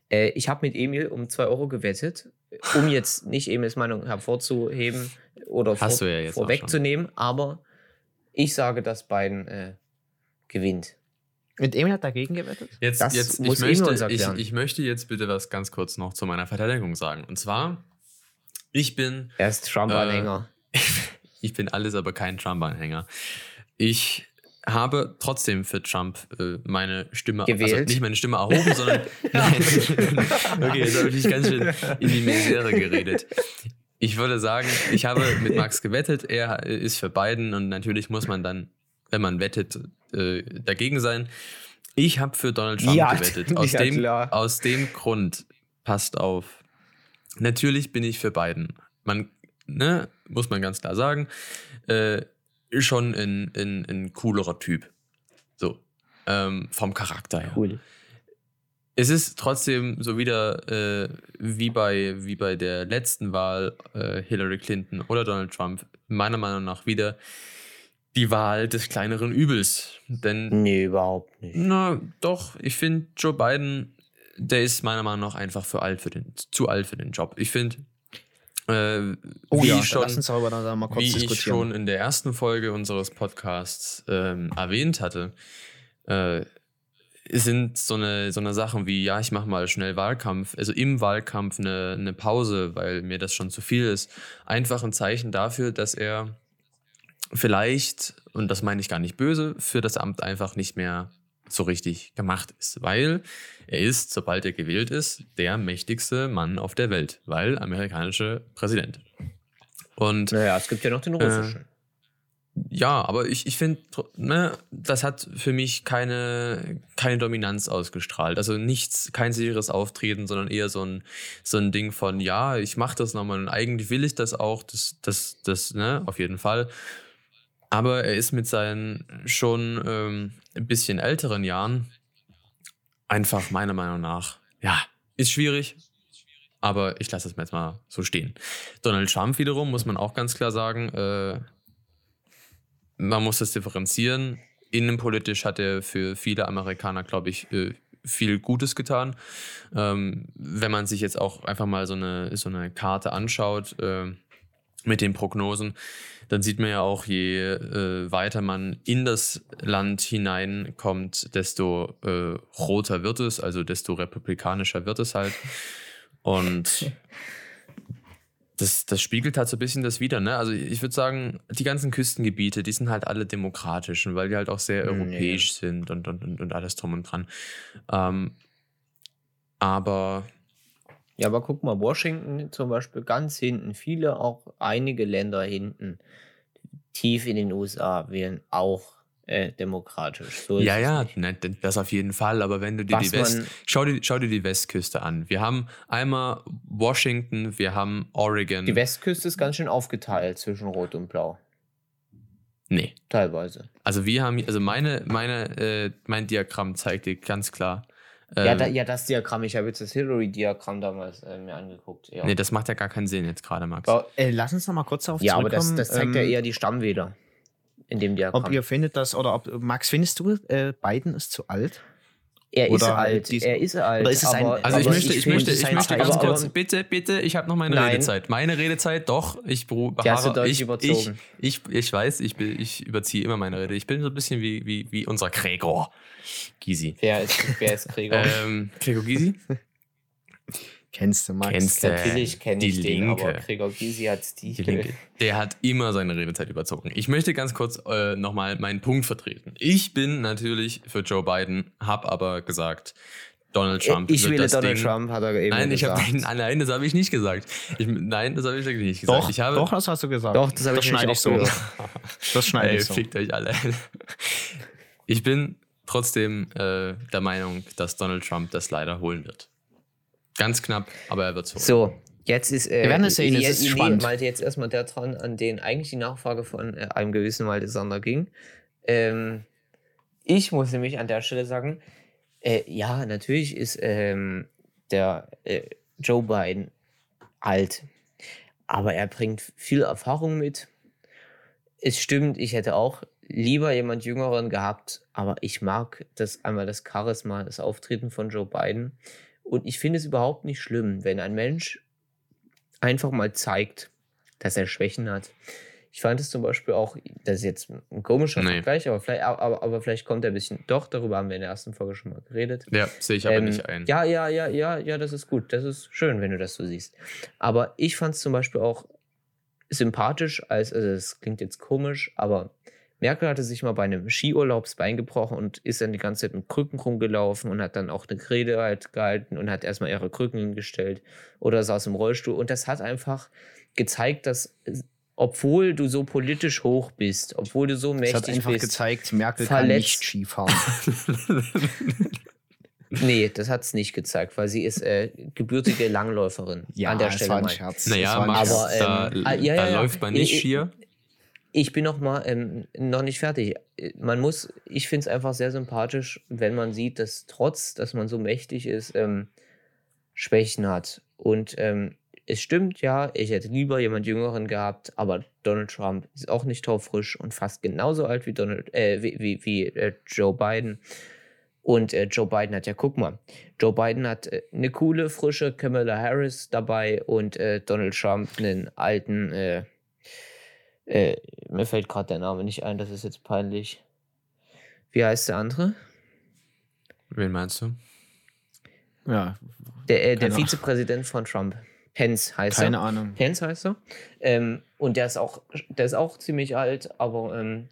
äh, ich habe mit Emil um 2 Euro gewettet, um jetzt nicht Emils Meinung hervorzuheben oder Hast vor, ja vorwegzunehmen, aber ich sage, dass Biden äh, gewinnt. Und Emil hat dagegen gewettet? Jetzt, Das jetzt ich, muss uns möchte, ich, erklären. ich möchte jetzt bitte was ganz kurz noch zu meiner Verteidigung sagen. Und zwar, ich bin Er ist Trump-Anhänger. ich bin alles, aber kein Trump-Anhänger. Ich habe trotzdem für Trump äh, meine Stimme, also Gewählt? nicht meine Stimme erhoben, sondern nein. okay, jetzt habe ich ganz schön in die Misere geredet. Ich würde sagen, ich habe mit Max gewettet, er ist für Biden und natürlich muss man dann, wenn man wettet, äh, dagegen sein. Ich habe für Donald Trump Ja, gewettet. Aus, ja, dem, klar. aus dem Grund, passt auf, natürlich bin ich für Biden. Man, ne, muss man ganz klar sagen, äh, ist schon ein, ein, ein coolerer Typ. So, ähm, vom Charakter her. Cool. Es ist trotzdem so wieder äh, wie, bei, wie bei der letzten Wahl äh, Hillary Clinton oder Donald Trump, meiner Meinung nach wieder die Wahl des kleineren Übels. Denn Nee, überhaupt nicht. na, doch, ich finde Joe Biden, der ist meiner Meinung nach einfach für alt für den, zu alt für den Job. Ich finde, äh, Oh wie ja, ich schon, lass uns darüber dann mal kurz wie ich diskutieren. schon in der ersten Folge unseres Podcasts ähm, erwähnt hatte, äh, sind so eine, so eine Sachen wie, ja, ich mache mal schnell Wahlkampf, also im Wahlkampf eine, eine Pause, weil mir das schon zu viel ist, einfach ein Zeichen dafür, dass er vielleicht, und das meine ich gar nicht böse, für das Amt einfach nicht mehr so richtig gemacht ist, weil er ist, sobald er gewählt ist, der mächtigste Mann auf der Welt, weil amerikanische Präsident. Und Naja, es gibt ja noch den russischen. ja, aber ich, ich finde, ne, das hat für mich keine, keine Dominanz ausgestrahlt. Also nichts, kein sicheres Auftreten, sondern eher so ein, so ein Ding von, ja, ich mache das nochmal und eigentlich will ich das auch, das, das, das, ne, auf jeden Fall. Aber er ist mit seinen schon ähm, ein bisschen älteren Jahren einfach meiner Meinung nach, ja, ist schwierig, aber ich lasse es mir jetzt mal so stehen. Donald Trump wiederum, muss man auch ganz klar sagen, äh, man muss das differenzieren. Innenpolitisch hat er für viele Amerikaner, glaube ich, äh, viel Gutes getan. Ähm, wenn man sich jetzt auch einfach mal so eine, so eine Karte anschaut äh, mit den Prognosen, dann sieht man ja auch, je äh, weiter man in das Land hineinkommt, desto äh, roter wird es, also desto republikanischer wird es halt. Und das, das spiegelt halt so ein bisschen das wieder, ne? Also ich würde sagen, die ganzen Küstengebiete, die sind halt alle demokratisch, weil die halt auch sehr Nee. europäisch sind und, und, und, und alles drum und dran. Ähm, aber Ja, aber guck mal, Washington zum Beispiel ganz hinten, viele, auch einige Länder hinten, tief in den USA, wählen auch äh, demokratisch. So ja, ja, ne, das auf jeden Fall. Aber wenn du dir Was die West, schau dir, schau dir die Westküste an. Wir haben einmal Washington, wir haben Oregon. Die Westküste ist ganz schön aufgeteilt zwischen Rot und Blau. nee. Teilweise. Also wir haben, also meine, meine, äh, mein Diagramm zeigt dir ganz klar. Ja, ähm, da, ja, das Diagramm, ich habe jetzt das Hillary-Diagramm damals äh, mir angeguckt. Ja, Nee, das macht ja gar keinen Sinn jetzt gerade, Max. Oh, Äh, lass uns noch mal kurz darauf ja aber das, zurückkommen. das zeigt ja ähm, eher die Stammwähler in dem Diagramm. Ob ihr findet das, oder ob, Max, findest du, äh, Biden ist zu alt? Er ist Oder alt. dies- Er ist alt. oder ist es ein- aber, Also ich aber möchte, ich, möchte, ich ist möchte ganz kurz, bitte, bitte, ich habe noch meine Nein. Redezeit. Meine Redezeit, doch, ich beharre- deutlich ich, überzogen. Ich, ich, ich weiß, ich, bin, ich überziehe immer meine Rede. Ich bin so ein bisschen wie, wie, wie unser Gregor Gysi. Wer ist, wer ist Gregor? Ähm, Gregor Gysi? Kennst du, Max? Kennst du. Natürlich kenne die ich den, aber Linke. Gregor Gysi hat die. Die Linke. Der hat immer seine Redezeit überzogen. Ich möchte ganz kurz äh, nochmal meinen Punkt vertreten. Ich bin natürlich für Joe Biden, habe aber gesagt, Donald Trump. ich wähle das Donald Ding, Trump, hat er eben Nein, ich gesagt. habe nein, nein, das habe ich nicht gesagt. Ich, nein, das habe ich wirklich nicht gesagt. Doch, ich habe, doch, das hast du gesagt. Doch, das habe ich schneide ich so. Das schneide Ey, ich so. fickt euch alle. Ich bin trotzdem äh, der Meinung, dass Donald Trump das leider holen wird. Ganz knapp, aber er wird es holen. So, jetzt ist. Äh, Wir werden es sehen, es je- ist nee, spannend. Malte jetzt erstmal der dran, an den eigentlich die Nachfrage von äh, einem gewissen Malte Sander ging. Ähm, ich muss nämlich an der Stelle sagen, äh, ja, natürlich ist ähm, der äh, Joe Biden alt, aber er bringt viel Erfahrung mit. Es stimmt, ich hätte auch lieber jemand Jüngeren gehabt, aber ich mag das einmal das Charisma, das Auftreten von Joe Biden. Und ich finde es überhaupt nicht schlimm, wenn ein Mensch einfach mal zeigt, dass er Schwächen hat. Ich fand es zum Beispiel auch, das ist jetzt ein komischer Nee. Vergleich, aber vielleicht, aber, aber vielleicht kommt er ein bisschen, doch, darüber haben wir in der ersten Folge schon mal geredet. Ja, sehe ich aber Ähm, nicht ein. Ja, ja, ja, ja, ja, das ist gut. Das ist schön, wenn du das so siehst. Aber ich fand es zum Beispiel auch sympathisch, als, also es klingt jetzt komisch, aber Merkel hatte sich mal bei einem Skiurlaub das Bein gebrochen und ist dann die ganze Zeit mit Krücken rumgelaufen und hat dann auch eine Rede halt gehalten und hat erstmal ihre Krücken hingestellt oder saß im Rollstuhl. Und das hat einfach gezeigt, dass, obwohl du so politisch hoch bist, obwohl du so Es mächtig hat einfach bist, gezeigt, Merkel kann nicht Skifahren. Nee, das hat es nicht gezeigt, weil sie ist äh, gebürtige Langläuferin an der Stelle war ein. Scherz. naja, Es war ein Max, Aber, Scherz. da, ähm, ah, ja, da ja, ja. läuft man nicht Ich- schier. Ich bin noch mal ähm, noch nicht fertig. Man muss, ich finde es einfach sehr sympathisch, wenn man sieht, dass trotz, dass man so mächtig ist, ähm, Schwächen hat. Und ähm, es stimmt, ja, ich hätte lieber jemand Jüngeren gehabt, aber Donald Trump ist auch nicht taufrisch und fast genauso alt wie Donald, äh, wie, wie, wie äh, Joe Biden. Und äh, Joe Biden hat ja, guck mal, Joe Biden hat äh, eine coole, frische Kamala Harris dabei und äh, Donald Trump einen alten, äh, mir fällt gerade der Name nicht ein, das ist jetzt peinlich. Wie heißt der andere? Wen meinst du? ja, Der, äh, der Keine. Vizepräsident von Trump. Pence heißt keine er. Ahnung. Pence heißt er. Ähm, und der ist auch, der ist auch ziemlich alt, aber ähm,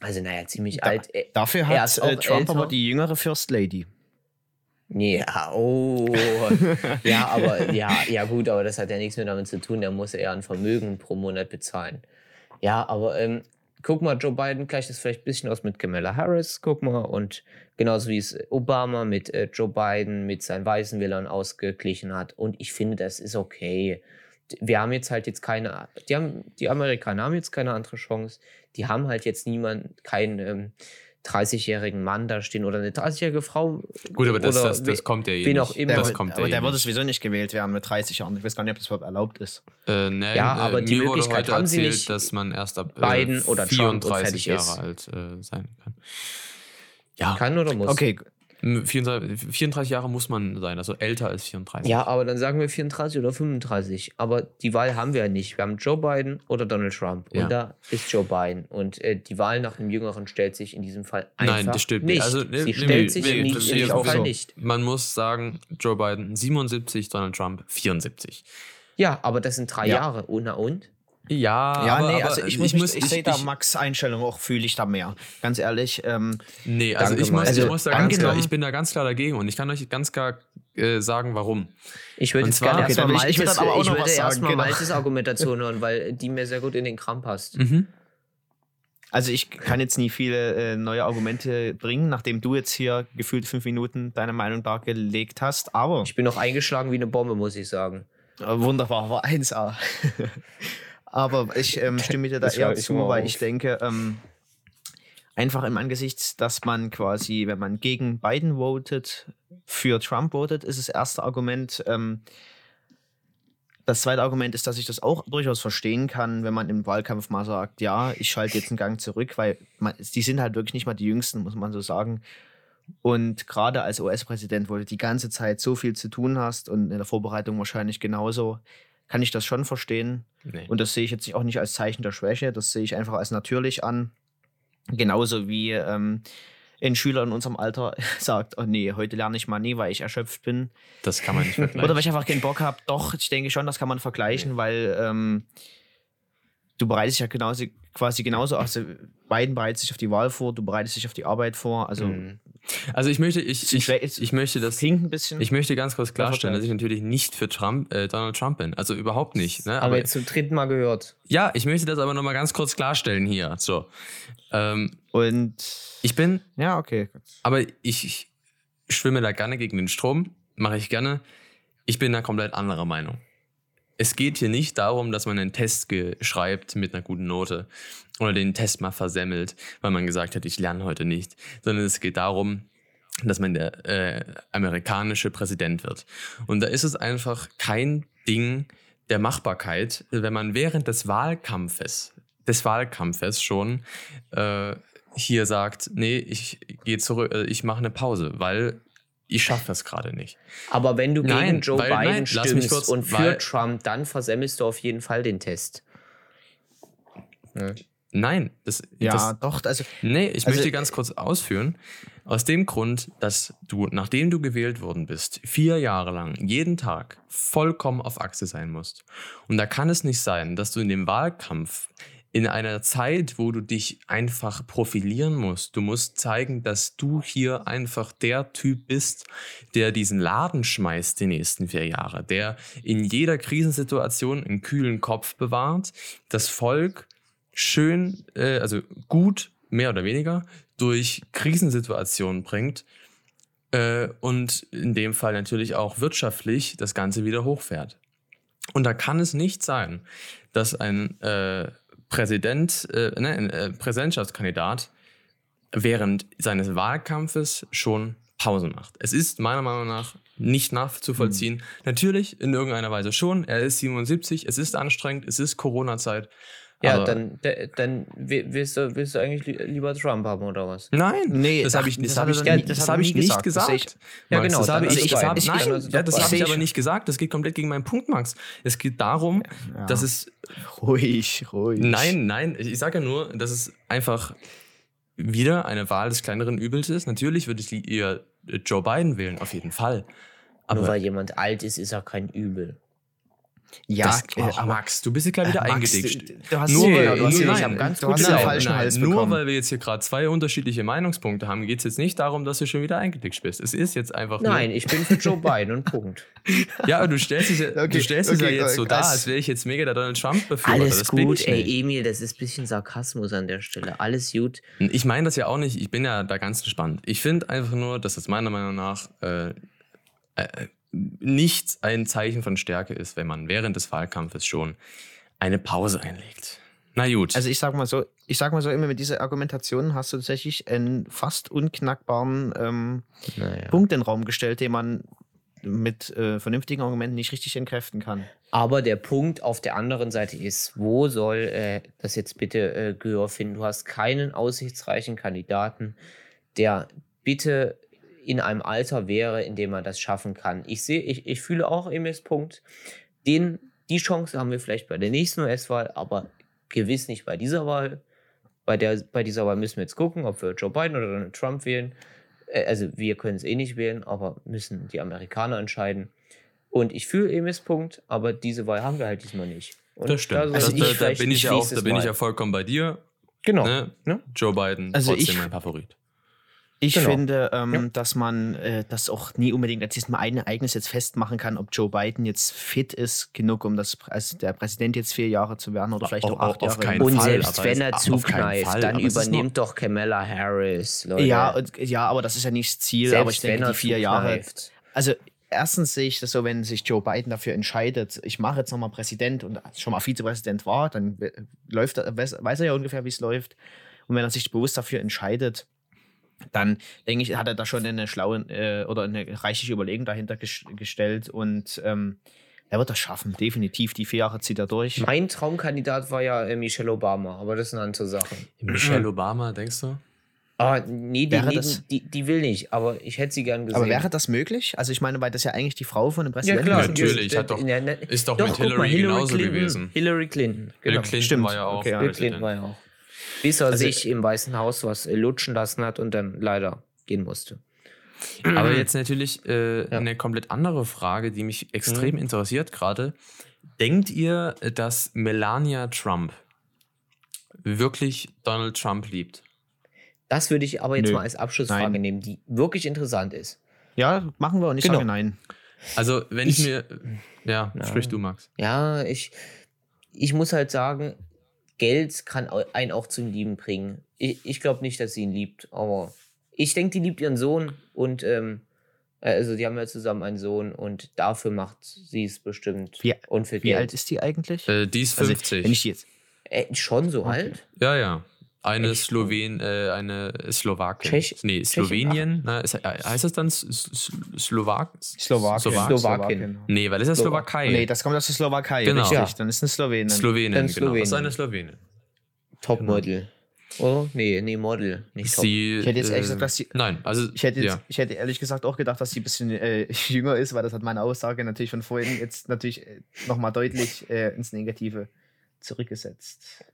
also naja, ziemlich Da- alt. Äh, Dafür Er hat ist äh, auch Trump älter. aber die jüngere First Lady. Ja, oh. ja, aber ja, ja gut, aber das hat ja nichts mehr damit zu tun. Der muss ja ein Vermögen pro Monat bezahlen. Ja, aber ähm, guck mal, Joe Biden gleicht das vielleicht ein bisschen aus mit Kamala Harris, guck mal, und genauso wie es Obama mit äh, Joe Biden, mit seinen weißen Wählern ausgeglichen hat. Und ich finde, das ist okay. Wir haben jetzt halt jetzt keine, die, haben, die Amerikaner haben jetzt keine andere Chance. Die haben halt jetzt niemanden, keinen ähm, 30-jährigen Mann da stehen oder eine 30-jährige Frau. Gut, aber das, oder das, das kommt ja eh wen nicht. auch immer. Das wird- kommt aber ja der eh würde sowieso nicht gewählt werden mit 30 Jahren. Ich weiß gar nicht, ob das überhaupt erlaubt ist. Äh, nee, Ja, äh, aber die mir wurde Möglichkeit heute haben sie erzählt, nicht. dass man erst ab äh, Biden oder Trump und 34 fertig Jahre ist. alt äh, sein kann. Ja, Kann oder muss? Okay, 34, 34 Jahre muss man sein, also älter als 34. Ja, aber dann sagen wir 34 oder 35. Aber die Wahl haben wir ja nicht. Wir haben Joe Biden oder Donald Trump. Ja. Und da ist Joe Biden. Und äh, die Wahl nach dem Jüngeren stellt sich in diesem Fall einfach Nein, das stimmt nicht. Also, nee, Sie nee, stellt sich nee, in, diesem Fall so. nicht. Man muss sagen, Joe Biden 77, Donald Trump 74. Ja, aber das sind drei Ja. Jahre. Und na und? Ja, ja, aber, nee, also ich, muss, ich, ich sehe da ich- Max Einstellung auch, fühle ich da mehr. Ganz ehrlich, ähm, Nee, also ich muss, Mike. ich Also, muss da ganz klar, ich bin da ganz klar dagegen und ich kann euch ganz klar äh, sagen, warum. Ich würde jetzt gerne erstmal ich- ich Maltes, dann aber auch ich würde erstmal genau. Maltes Argumentation hören, weil die mir sehr gut in den Kram passt. Mhm. also ich kann jetzt nie viele äh, neue Argumente bringen, nachdem du jetzt hier gefühlt fünf Minuten deine Meinung dargelegt hast. Aber Ich bin noch eingeschlagen wie eine Bombe, muss ich sagen. äh, wunderbar, war 1A. aber ich ähm, stimme dir da Das eher zu, weil auf. ich denke, ähm, einfach im Angesicht, dass man quasi, wenn man gegen Biden votet, für Trump votet, ist das erste Argument. Ähm, das zweite Argument ist, dass ich das auch durchaus verstehen kann, wenn man im Wahlkampf mal sagt, ja, ich schalte jetzt einen Gang zurück, weil man, die sind halt wirklich nicht mal die Jüngsten, muss man so sagen. Und gerade als US-Präsident, wo du die ganze Zeit so viel zu tun hast und in der Vorbereitung wahrscheinlich genauso, kann ich das schon verstehen. Nee. Und das sehe ich jetzt auch nicht als Zeichen der Schwäche, das sehe ich einfach als natürlich an. Genauso wie ähm, ein Schüler in unserem Alter sagt, oh nee, heute lerne ich mal nie, weil ich erschöpft bin. das kann man nicht vergleichen. Oder weil ich einfach keinen Bock habe. Doch, ich denke schon, das kann man vergleichen, weil ähm, du bereitest dich ja genauso, quasi genauso, also beiden bereiten sich auf die Wahl vor, du bereitest dich auf die Arbeit vor. Also Mhm. Also ich möchte, ich, ich, schwer- ich möchte das, ein bisschen. ich möchte ganz kurz klarstellen, dass ich natürlich nicht für Trump, äh, Donald Trump bin. Also überhaupt nicht. Ne? Haben wir jetzt zum dritten Mal gehört. ja, ich möchte das aber nochmal ganz kurz klarstellen hier. So. Ähm, und ich bin ja, okay. Aber ich, ich schwimme da gerne gegen den Strom, mache ich gerne. Ich bin da komplett anderer Meinung. Es geht hier nicht darum, dass man einen Test schreibt mit einer guten Note oder den Test mal versemmelt, weil man gesagt hat, ich lerne heute nicht, sondern es geht darum, dass man der äh, amerikanische Präsident wird. Und da ist es einfach kein Ding der Machbarkeit, wenn man während des Wahlkampfes, des Wahlkampfes schon äh, hier sagt, nee, ich gehe zurück, äh, ich mache eine Pause, weil ich schaffe das gerade nicht. Aber wenn du gegen Nein, Joe weil- Biden nein, stimmst kurz, und für weil- Trump, dann versemmelst du auf jeden Fall den Test. Nein, das, Ja, das, doch, also nee, ich Also, möchte ganz kurz ausführen. Aus dem Grund, dass du, nachdem du gewählt worden bist, vier Jahre lang, jeden Tag vollkommen auf Achse sein musst. Und da kann es nicht sein, dass du in dem Wahlkampf in einer Zeit, wo du dich einfach profilieren musst, du musst zeigen, dass du hier einfach der Typ bist, der diesen Laden schmeißt die nächsten vier Jahre, der in jeder Krisensituation einen kühlen Kopf bewahrt, das Volk schön, äh, also gut, mehr oder weniger, durch Krisensituationen bringt äh, und in dem Fall natürlich auch wirtschaftlich das Ganze wieder hochfährt. Und da kann es nicht sein, dass ein äh, Präsident, äh, ne, äh, Präsidentschaftskandidat während seines Wahlkampfes schon Pause macht. Es ist meiner Meinung nach nicht nachzuvollziehen. Natürlich in irgendeiner Weise schon. Er ist 77, es ist anstrengend, es ist Corona-Zeit. Ja, aber- dann, dann wi- willst du, willst du eigentlich li- lieber Trump haben oder was? Nein, Nee, das habe ich, das das hab ich, das das hat er hab ich nicht gesagt. Das gesagt. ich- Ja, Max, genau, Das habe ich, das beide. hab, Ich- nein, ja, doch das habe ich aber ich- nicht gesagt. Das geht komplett gegen meinen Punkt, Max. Es geht darum, Ja. dass es ruhig, ruhig. Nein, nein, ich sage ja nur, dass es einfach wieder eine Wahl des kleineren Übels ist. Natürlich würde ich eher Joe Biden wählen, auf jeden Fall. Nur Aber weil jemand alt ist, ist er kein Übel. Ja, das, äh, ach, Max, du bist hier gleich wieder Max, eingedickt. Du, du hast Nur, genau, weil, du hast nur, hier- nein, ich hab ganz gut den falschen nein, Hals nur bekommen. weil wir jetzt hier gerade zwei unterschiedliche Meinungspunkte haben, geht es jetzt nicht darum, dass du schon wieder eingedickt bist. Es ist jetzt einfach Nein, ich bin für Joe Biden und Punkt. nur. Ja, aber du stellst es ja, Okay, du stellst es ja okay, jetzt so äh, dar, als- wäre ich jetzt mega der Donald Trump befürworter. Alles das gut, ey. Emil, das ist ein bisschen Sarkasmus an der Stelle. Alles gut. Ich meine das ja auch nicht, ich bin ja da ganz entspannt. Ich finde einfach nur, dass das meiner Meinung nach äh, äh, nicht ein Zeichen von Stärke ist, wenn man während des Wahlkampfes schon eine Pause einlegt. Na gut. Also ich sag mal so, ich sag mal so, immer mit dieser Argumentation hast du tatsächlich einen fast unknackbaren ähm, Naja. Punkt in den Raum gestellt, den man mit äh, vernünftigen Argumenten nicht richtig entkräften kann. Aber der Punkt auf der anderen Seite ist, wo soll äh, das jetzt bitte äh, Gehör finden? Du hast keinen aussichtsreichen Kandidaten, der bitte in einem Alter wäre, in dem man das schaffen kann. Ich sehe, ich, ich fühle auch Emils Punkt. Den, die Chance haben wir vielleicht bei der nächsten US-Wahl, aber gewiss nicht bei dieser Wahl. Bei, der, bei dieser Wahl müssen wir jetzt gucken, ob wir Joe Biden oder Donald Trump wählen. Äh, Also wir können es eh nicht wählen, aber müssen die Amerikaner entscheiden. Und ich fühle Emis Punkt, aber diese Wahl haben wir halt diesmal nicht. Und das stimmt. Also ich da, da, bin ich ja auch, da bin ich ja vollkommen bei dir. Genau. Ne? Ne? Joe Biden, Also trotzdem ich- mein Favorit. Ich Genau. finde, ähm, Ja. dass man äh, das auch nie unbedingt als diesem ein Ereignis jetzt festmachen kann, ob Joe Biden jetzt fit ist genug, um das als der Präsident jetzt vier Jahre zu werden oder vielleicht auch acht auf Jahre. Und Fall, selbst wenn er zukneift, dann übernimmt doch Kamala Harris, Leute. ja, und, ja, aber das ist ja nicht das Ziel. selbst aber ich denke, wenn er die vier Jahre. Also erstens sehe ich das so, wenn sich Joe Biden dafür entscheidet, ich mache jetzt nochmal Präsident und schon mal Vizepräsident war, dann we- läuft weiß er ja ungefähr, wie es läuft. Und wenn er sich bewusst dafür entscheidet, dann denke ich, hat er da schon eine schlaue äh, oder eine reichliche Überlegung dahinter ges gestellt und ähm, er wird das schaffen, definitiv. Die vier Jahre zieht er durch. Mein Traumkandidat war ja äh, Michelle Obama, aber das ist eine andere Sache. Michelle Obama, denkst du? Ah, nee, die, das- die, die will nicht, aber ich hätte sie gern gesehen. Aber wäre das möglich? Also ich meine, weil das ja eigentlich die Frau von dem ja, Präsidenten klar. ist. Natürlich, die- hat doch- in der- ne- ist doch Doch, mit guck mal, Hillary genauso Clinton, gewesen. Hillary Clinton, genau. Clinton Stimmt. war ja auch Okay, ja. Bill. Clinton war ja auch. Bis er Also- sich im Weißen Haus was äh, lutschen lassen hat und dann leider gehen musste. Aber jetzt natürlich äh, Ja. eine komplett andere Frage, die mich extrem interessiert gerade. Denkt ihr, dass Melania Trump wirklich Donald Trump liebt? Das würde ich aber jetzt Nö. mal als Abschlussfrage Nein. nehmen, die wirklich interessant ist. Ja, machen wir und ich Genau. sage nein. Also, wenn ich, Ich- mir. Ja, Ja. sprich du, Max. Ja, ich, ich muss halt sagen, Geld kann einen auch zum Lieben bringen. Ich, ich glaube nicht, dass sie ihn liebt, aber ich denke, die liebt ihren Sohn und ähm, also die haben ja zusammen einen Sohn und dafür macht sie es bestimmt. Wie- und für Wie Geld. alt ist die eigentlich? Äh, die ist Also, 50. wenn ich jetzt. Äh, schon so Okay. alt? ja, ja. Eine Echt? Slowen, äh, eine Slowakin. Tschech- nee, Slowenien. Na, ist, äh, heißt das dann S- S- Slowak? Slowakien. Slowak- Slowakien. Nee, weil das ist ja Slowak- Slowakei. Nee, das kommt aus der Slowakei. Genau. Richtig, Ja. dann ist eine Slowenin. Slowenin, Dann genau. Das ist eine Slowenin. Topmodel. Oh, nee, nee, Model. Nicht Top. Sie, Ich hätte jetzt ehrlich äh, gesagt, dass sie- Nein, also. Ich hätte, jetzt, ja. ich hätte ehrlich gesagt auch gedacht, dass sie ein bisschen äh, jünger ist, weil das hat meine Aussage natürlich von vorhin jetzt natürlich äh, nochmal deutlich äh, ins Negative zurückgesetzt.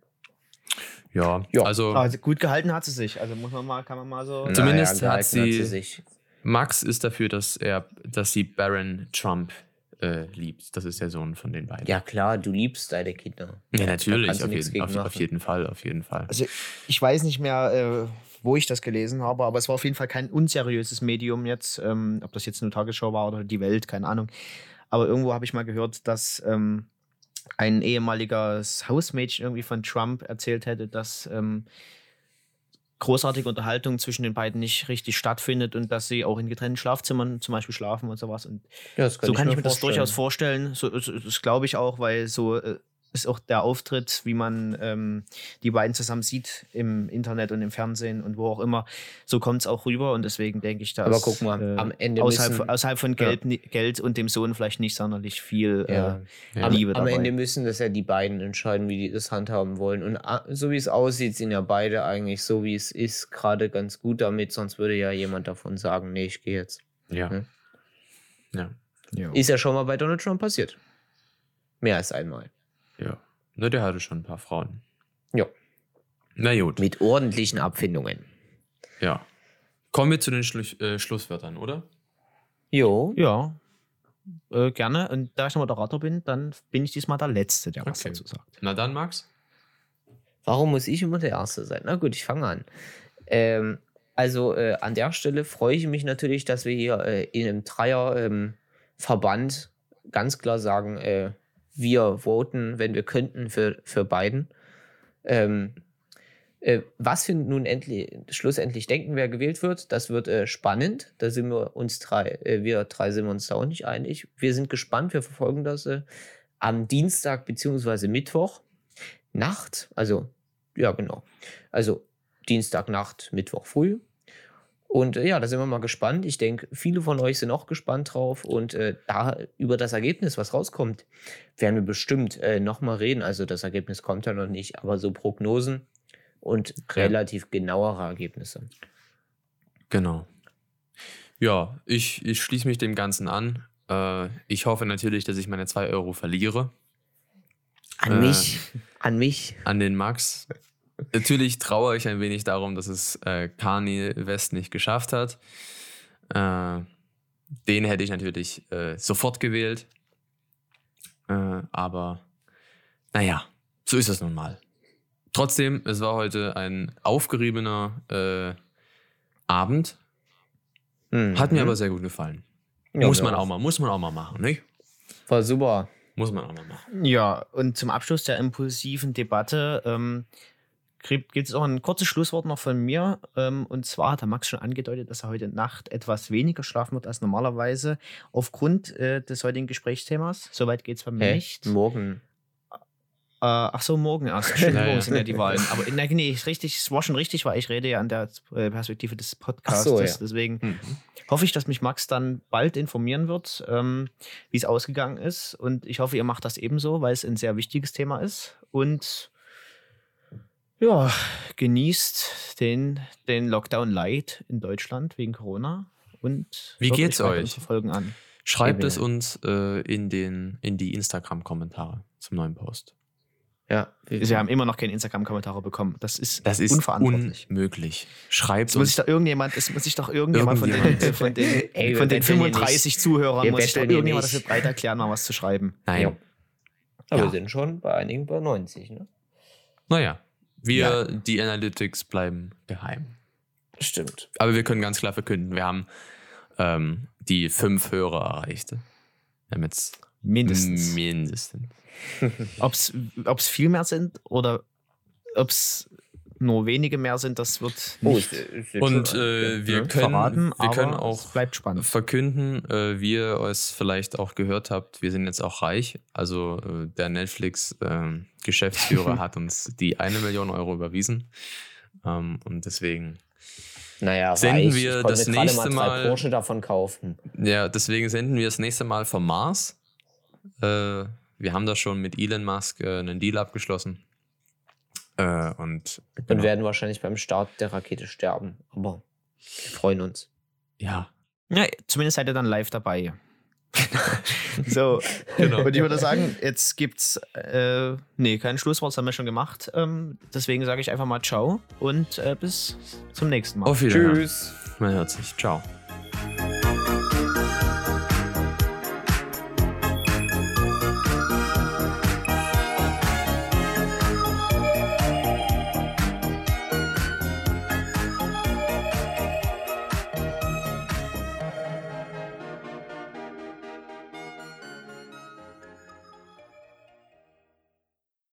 Ja, Ja. also. Aber gut gehalten hat sie sich. Also muss man mal, kann man mal so. Zumindest hat gehalten sie- sich. Max ist dafür, dass er, dass sie Baron Trump äh, liebt. Das ist der Sohn von den beiden. Ja, klar, du liebst deine Kinder. ja natürlich, auf jeden, auf, auf jeden Fall, auf jeden Fall. Also ich weiß nicht mehr, äh, wo ich das gelesen habe, aber es war auf jeden Fall kein unseriöses Medium jetzt, ähm, ob das jetzt eine Tagesschau war oder die Welt, keine Ahnung. Aber irgendwo habe ich mal gehört, dass ähm, ein ehemaliges Hausmädchen irgendwie von Trump erzählt hätte, dass ähm, großartige Unterhaltung zwischen den beiden nicht richtig stattfindet und dass sie auch in getrennten Schlafzimmern zum Beispiel schlafen und sowas. Und Ja, das so kann ich mir das durchaus vorstellen. So, so, das glaube ich auch, weil so äh, ist auch der Auftritt, wie man ähm, die beiden zusammen sieht im Internet und im Fernsehen und wo auch immer. So kommt es auch rüber und deswegen denke ich, dass Aber guck mal, äh, am Ende außerhalb, müssen- von- außerhalb von Geld, ni- Geld und dem Sohn vielleicht nicht sonderlich viel Ja. äh, Ja. Am, Liebe am dabei. Ende müssen das ja die beiden entscheiden, wie die das handhaben wollen. Und ah, so wie es aussieht, sind ja beide eigentlich so, wie es ist, gerade ganz gut damit. Sonst würde ja jemand davon sagen, nee, ich gehe jetzt. Ja. Hm. Ja. ja. Ist ja schon mal bei Donald Trump passiert. Mehr als einmal. Ja. Ne, der hatte schon ein paar Frauen. Ja. Na gut. Mit ordentlichen Abfindungen. Ja. Kommen wir zu den Schlu äh, Schlusswörtern, oder? Jo. ja. Äh, gerne. Und da ich noch Moderator bin, dann bin ich diesmal der Letzte, der was Okay. dazu sagt. Na dann, Max. Warum muss ich immer der Erste sein? Na gut, ich fange an. Ähm, also äh, an der Stelle freue ich mich natürlich, dass wir hier äh, in einem Dreier-Verband ganz klar sagen, äh, wir voten, wenn wir könnten, für, für Biden. Ähm, äh, was wir nun endlich, schlussendlich denken, wer gewählt wird, das wird äh, spannend. Da sind wir uns drei, äh, wir drei sind uns da auch nicht einig. Wir sind gespannt, wir verfolgen das äh, am Dienstag bzw. Mittwoch. Nacht, also ja genau, also Dienstagnacht, Mittwoch früh. Und äh, ja, da sind wir mal gespannt. Ich denke, viele von euch sind auch gespannt drauf. Und äh, da über das Ergebnis, was rauskommt, werden wir bestimmt äh, nochmal reden. Also das Ergebnis kommt ja noch nicht, aber so Prognosen und relativ genauere Ergebnisse. Genau. Ja, ich, ich schließe mich dem Ganzen an. Äh, ich hoffe natürlich, dass ich meine 2 Euro verliere An Äh. mich, an mich. an den Max. Natürlich trauere ich ein wenig darum, dass es äh, Kanye West nicht geschafft hat. Äh, den hätte ich natürlich äh, sofort gewählt. Äh, aber naja, so ist es nun mal. Trotzdem, es war heute ein aufgeriebener äh, Abend. Mhm. Hat mir aber sehr gut gefallen. Ja, muss man auch mal, muss man auch mal machen, nicht? War super. Muss man auch mal machen. Ja, und zum Abschluss der impulsiven Debatte ähm, gibt es auch ein kurzes Schlusswort noch von mir. Ähm, und zwar hat der Max schon angedeutet, dass er heute Nacht etwas weniger schlafen wird als normalerweise aufgrund äh, des heutigen Gesprächsthemas. Soweit geht es bei mir Hä? nicht. Äh, Morgen. ach so, morgen erst. Stimmt, Ja, morgen ja. sind ja die Wahlen. Aber nee, nee, ist richtig, es war schon richtig, weil ich rede ja an der äh, Perspektive des Podcasts. So, ja. Deswegen Mhm. hoffe ich, dass mich Max dann bald informieren wird, ähm, wie es ausgegangen ist. Und ich hoffe, ihr macht das ebenso, weil es ein sehr wichtiges Thema ist. Und Ja, genießt den, den Lockdown Light in Deutschland wegen Corona und Wie geht's euch? Folgen an. Schreibt es uns äh, in, den, in die Instagram-Kommentare zum neuen Post. Ja, Wir haben immer noch keine Instagram-Kommentare bekommen. Das ist, Das ist unverantwortlich. unmöglich. Schreibt Es muss sich doch irgendjemand, es muss sich doch irgendjemand von den, äh, von den, Ey, wir von den betteln hier 35 Zuhörern Wir muss sich doch irgendjemand dafür breit erklären, mal was zu schreiben. Nein. Ja. Aber Ja. wir sind schon bei einigen bei 90, ne? Naja, wir, Ja. die Analytics bleiben geheim. Stimmt. Aber wir können ganz klar verkünden, wir haben ähm, die fünf Hörer erreicht. Wir haben jetzt Mindestens. mindestens. Ob es viel mehr sind oder ob es nur wenige mehr sind, das wird Oh, nicht Und äh, wir ne, können, verraten, wir können auch bleibt spannend. verkünden, äh, wie ihr es vielleicht auch gehört habt, wir sind jetzt auch reich. Also äh, der Netflix-Geschäftsführer hat uns die eine Million Euro überwiesen. Ähm, und deswegen, naja, senden reich. wir das nächste Mal- Porsche davon kaufen. ja, deswegen senden wir das nächste Mal vom Mars. Äh, wir haben da schon mit Elon Musk äh, einen Deal abgeschlossen. Äh, und Und genau. werden wahrscheinlich beim Start der Rakete sterben. Aber wir freuen uns. ja, Ja, zumindest seid ihr dann live dabei. so, Genau. und ich würde sagen, jetzt gibt's, äh, nee, kein Schlusswort, das haben wir schon gemacht. Ähm, deswegen sage ich einfach mal Ciao und äh, bis zum nächsten Mal. auf Wiedersehen. Tschüss. Man hört sich. Ciao.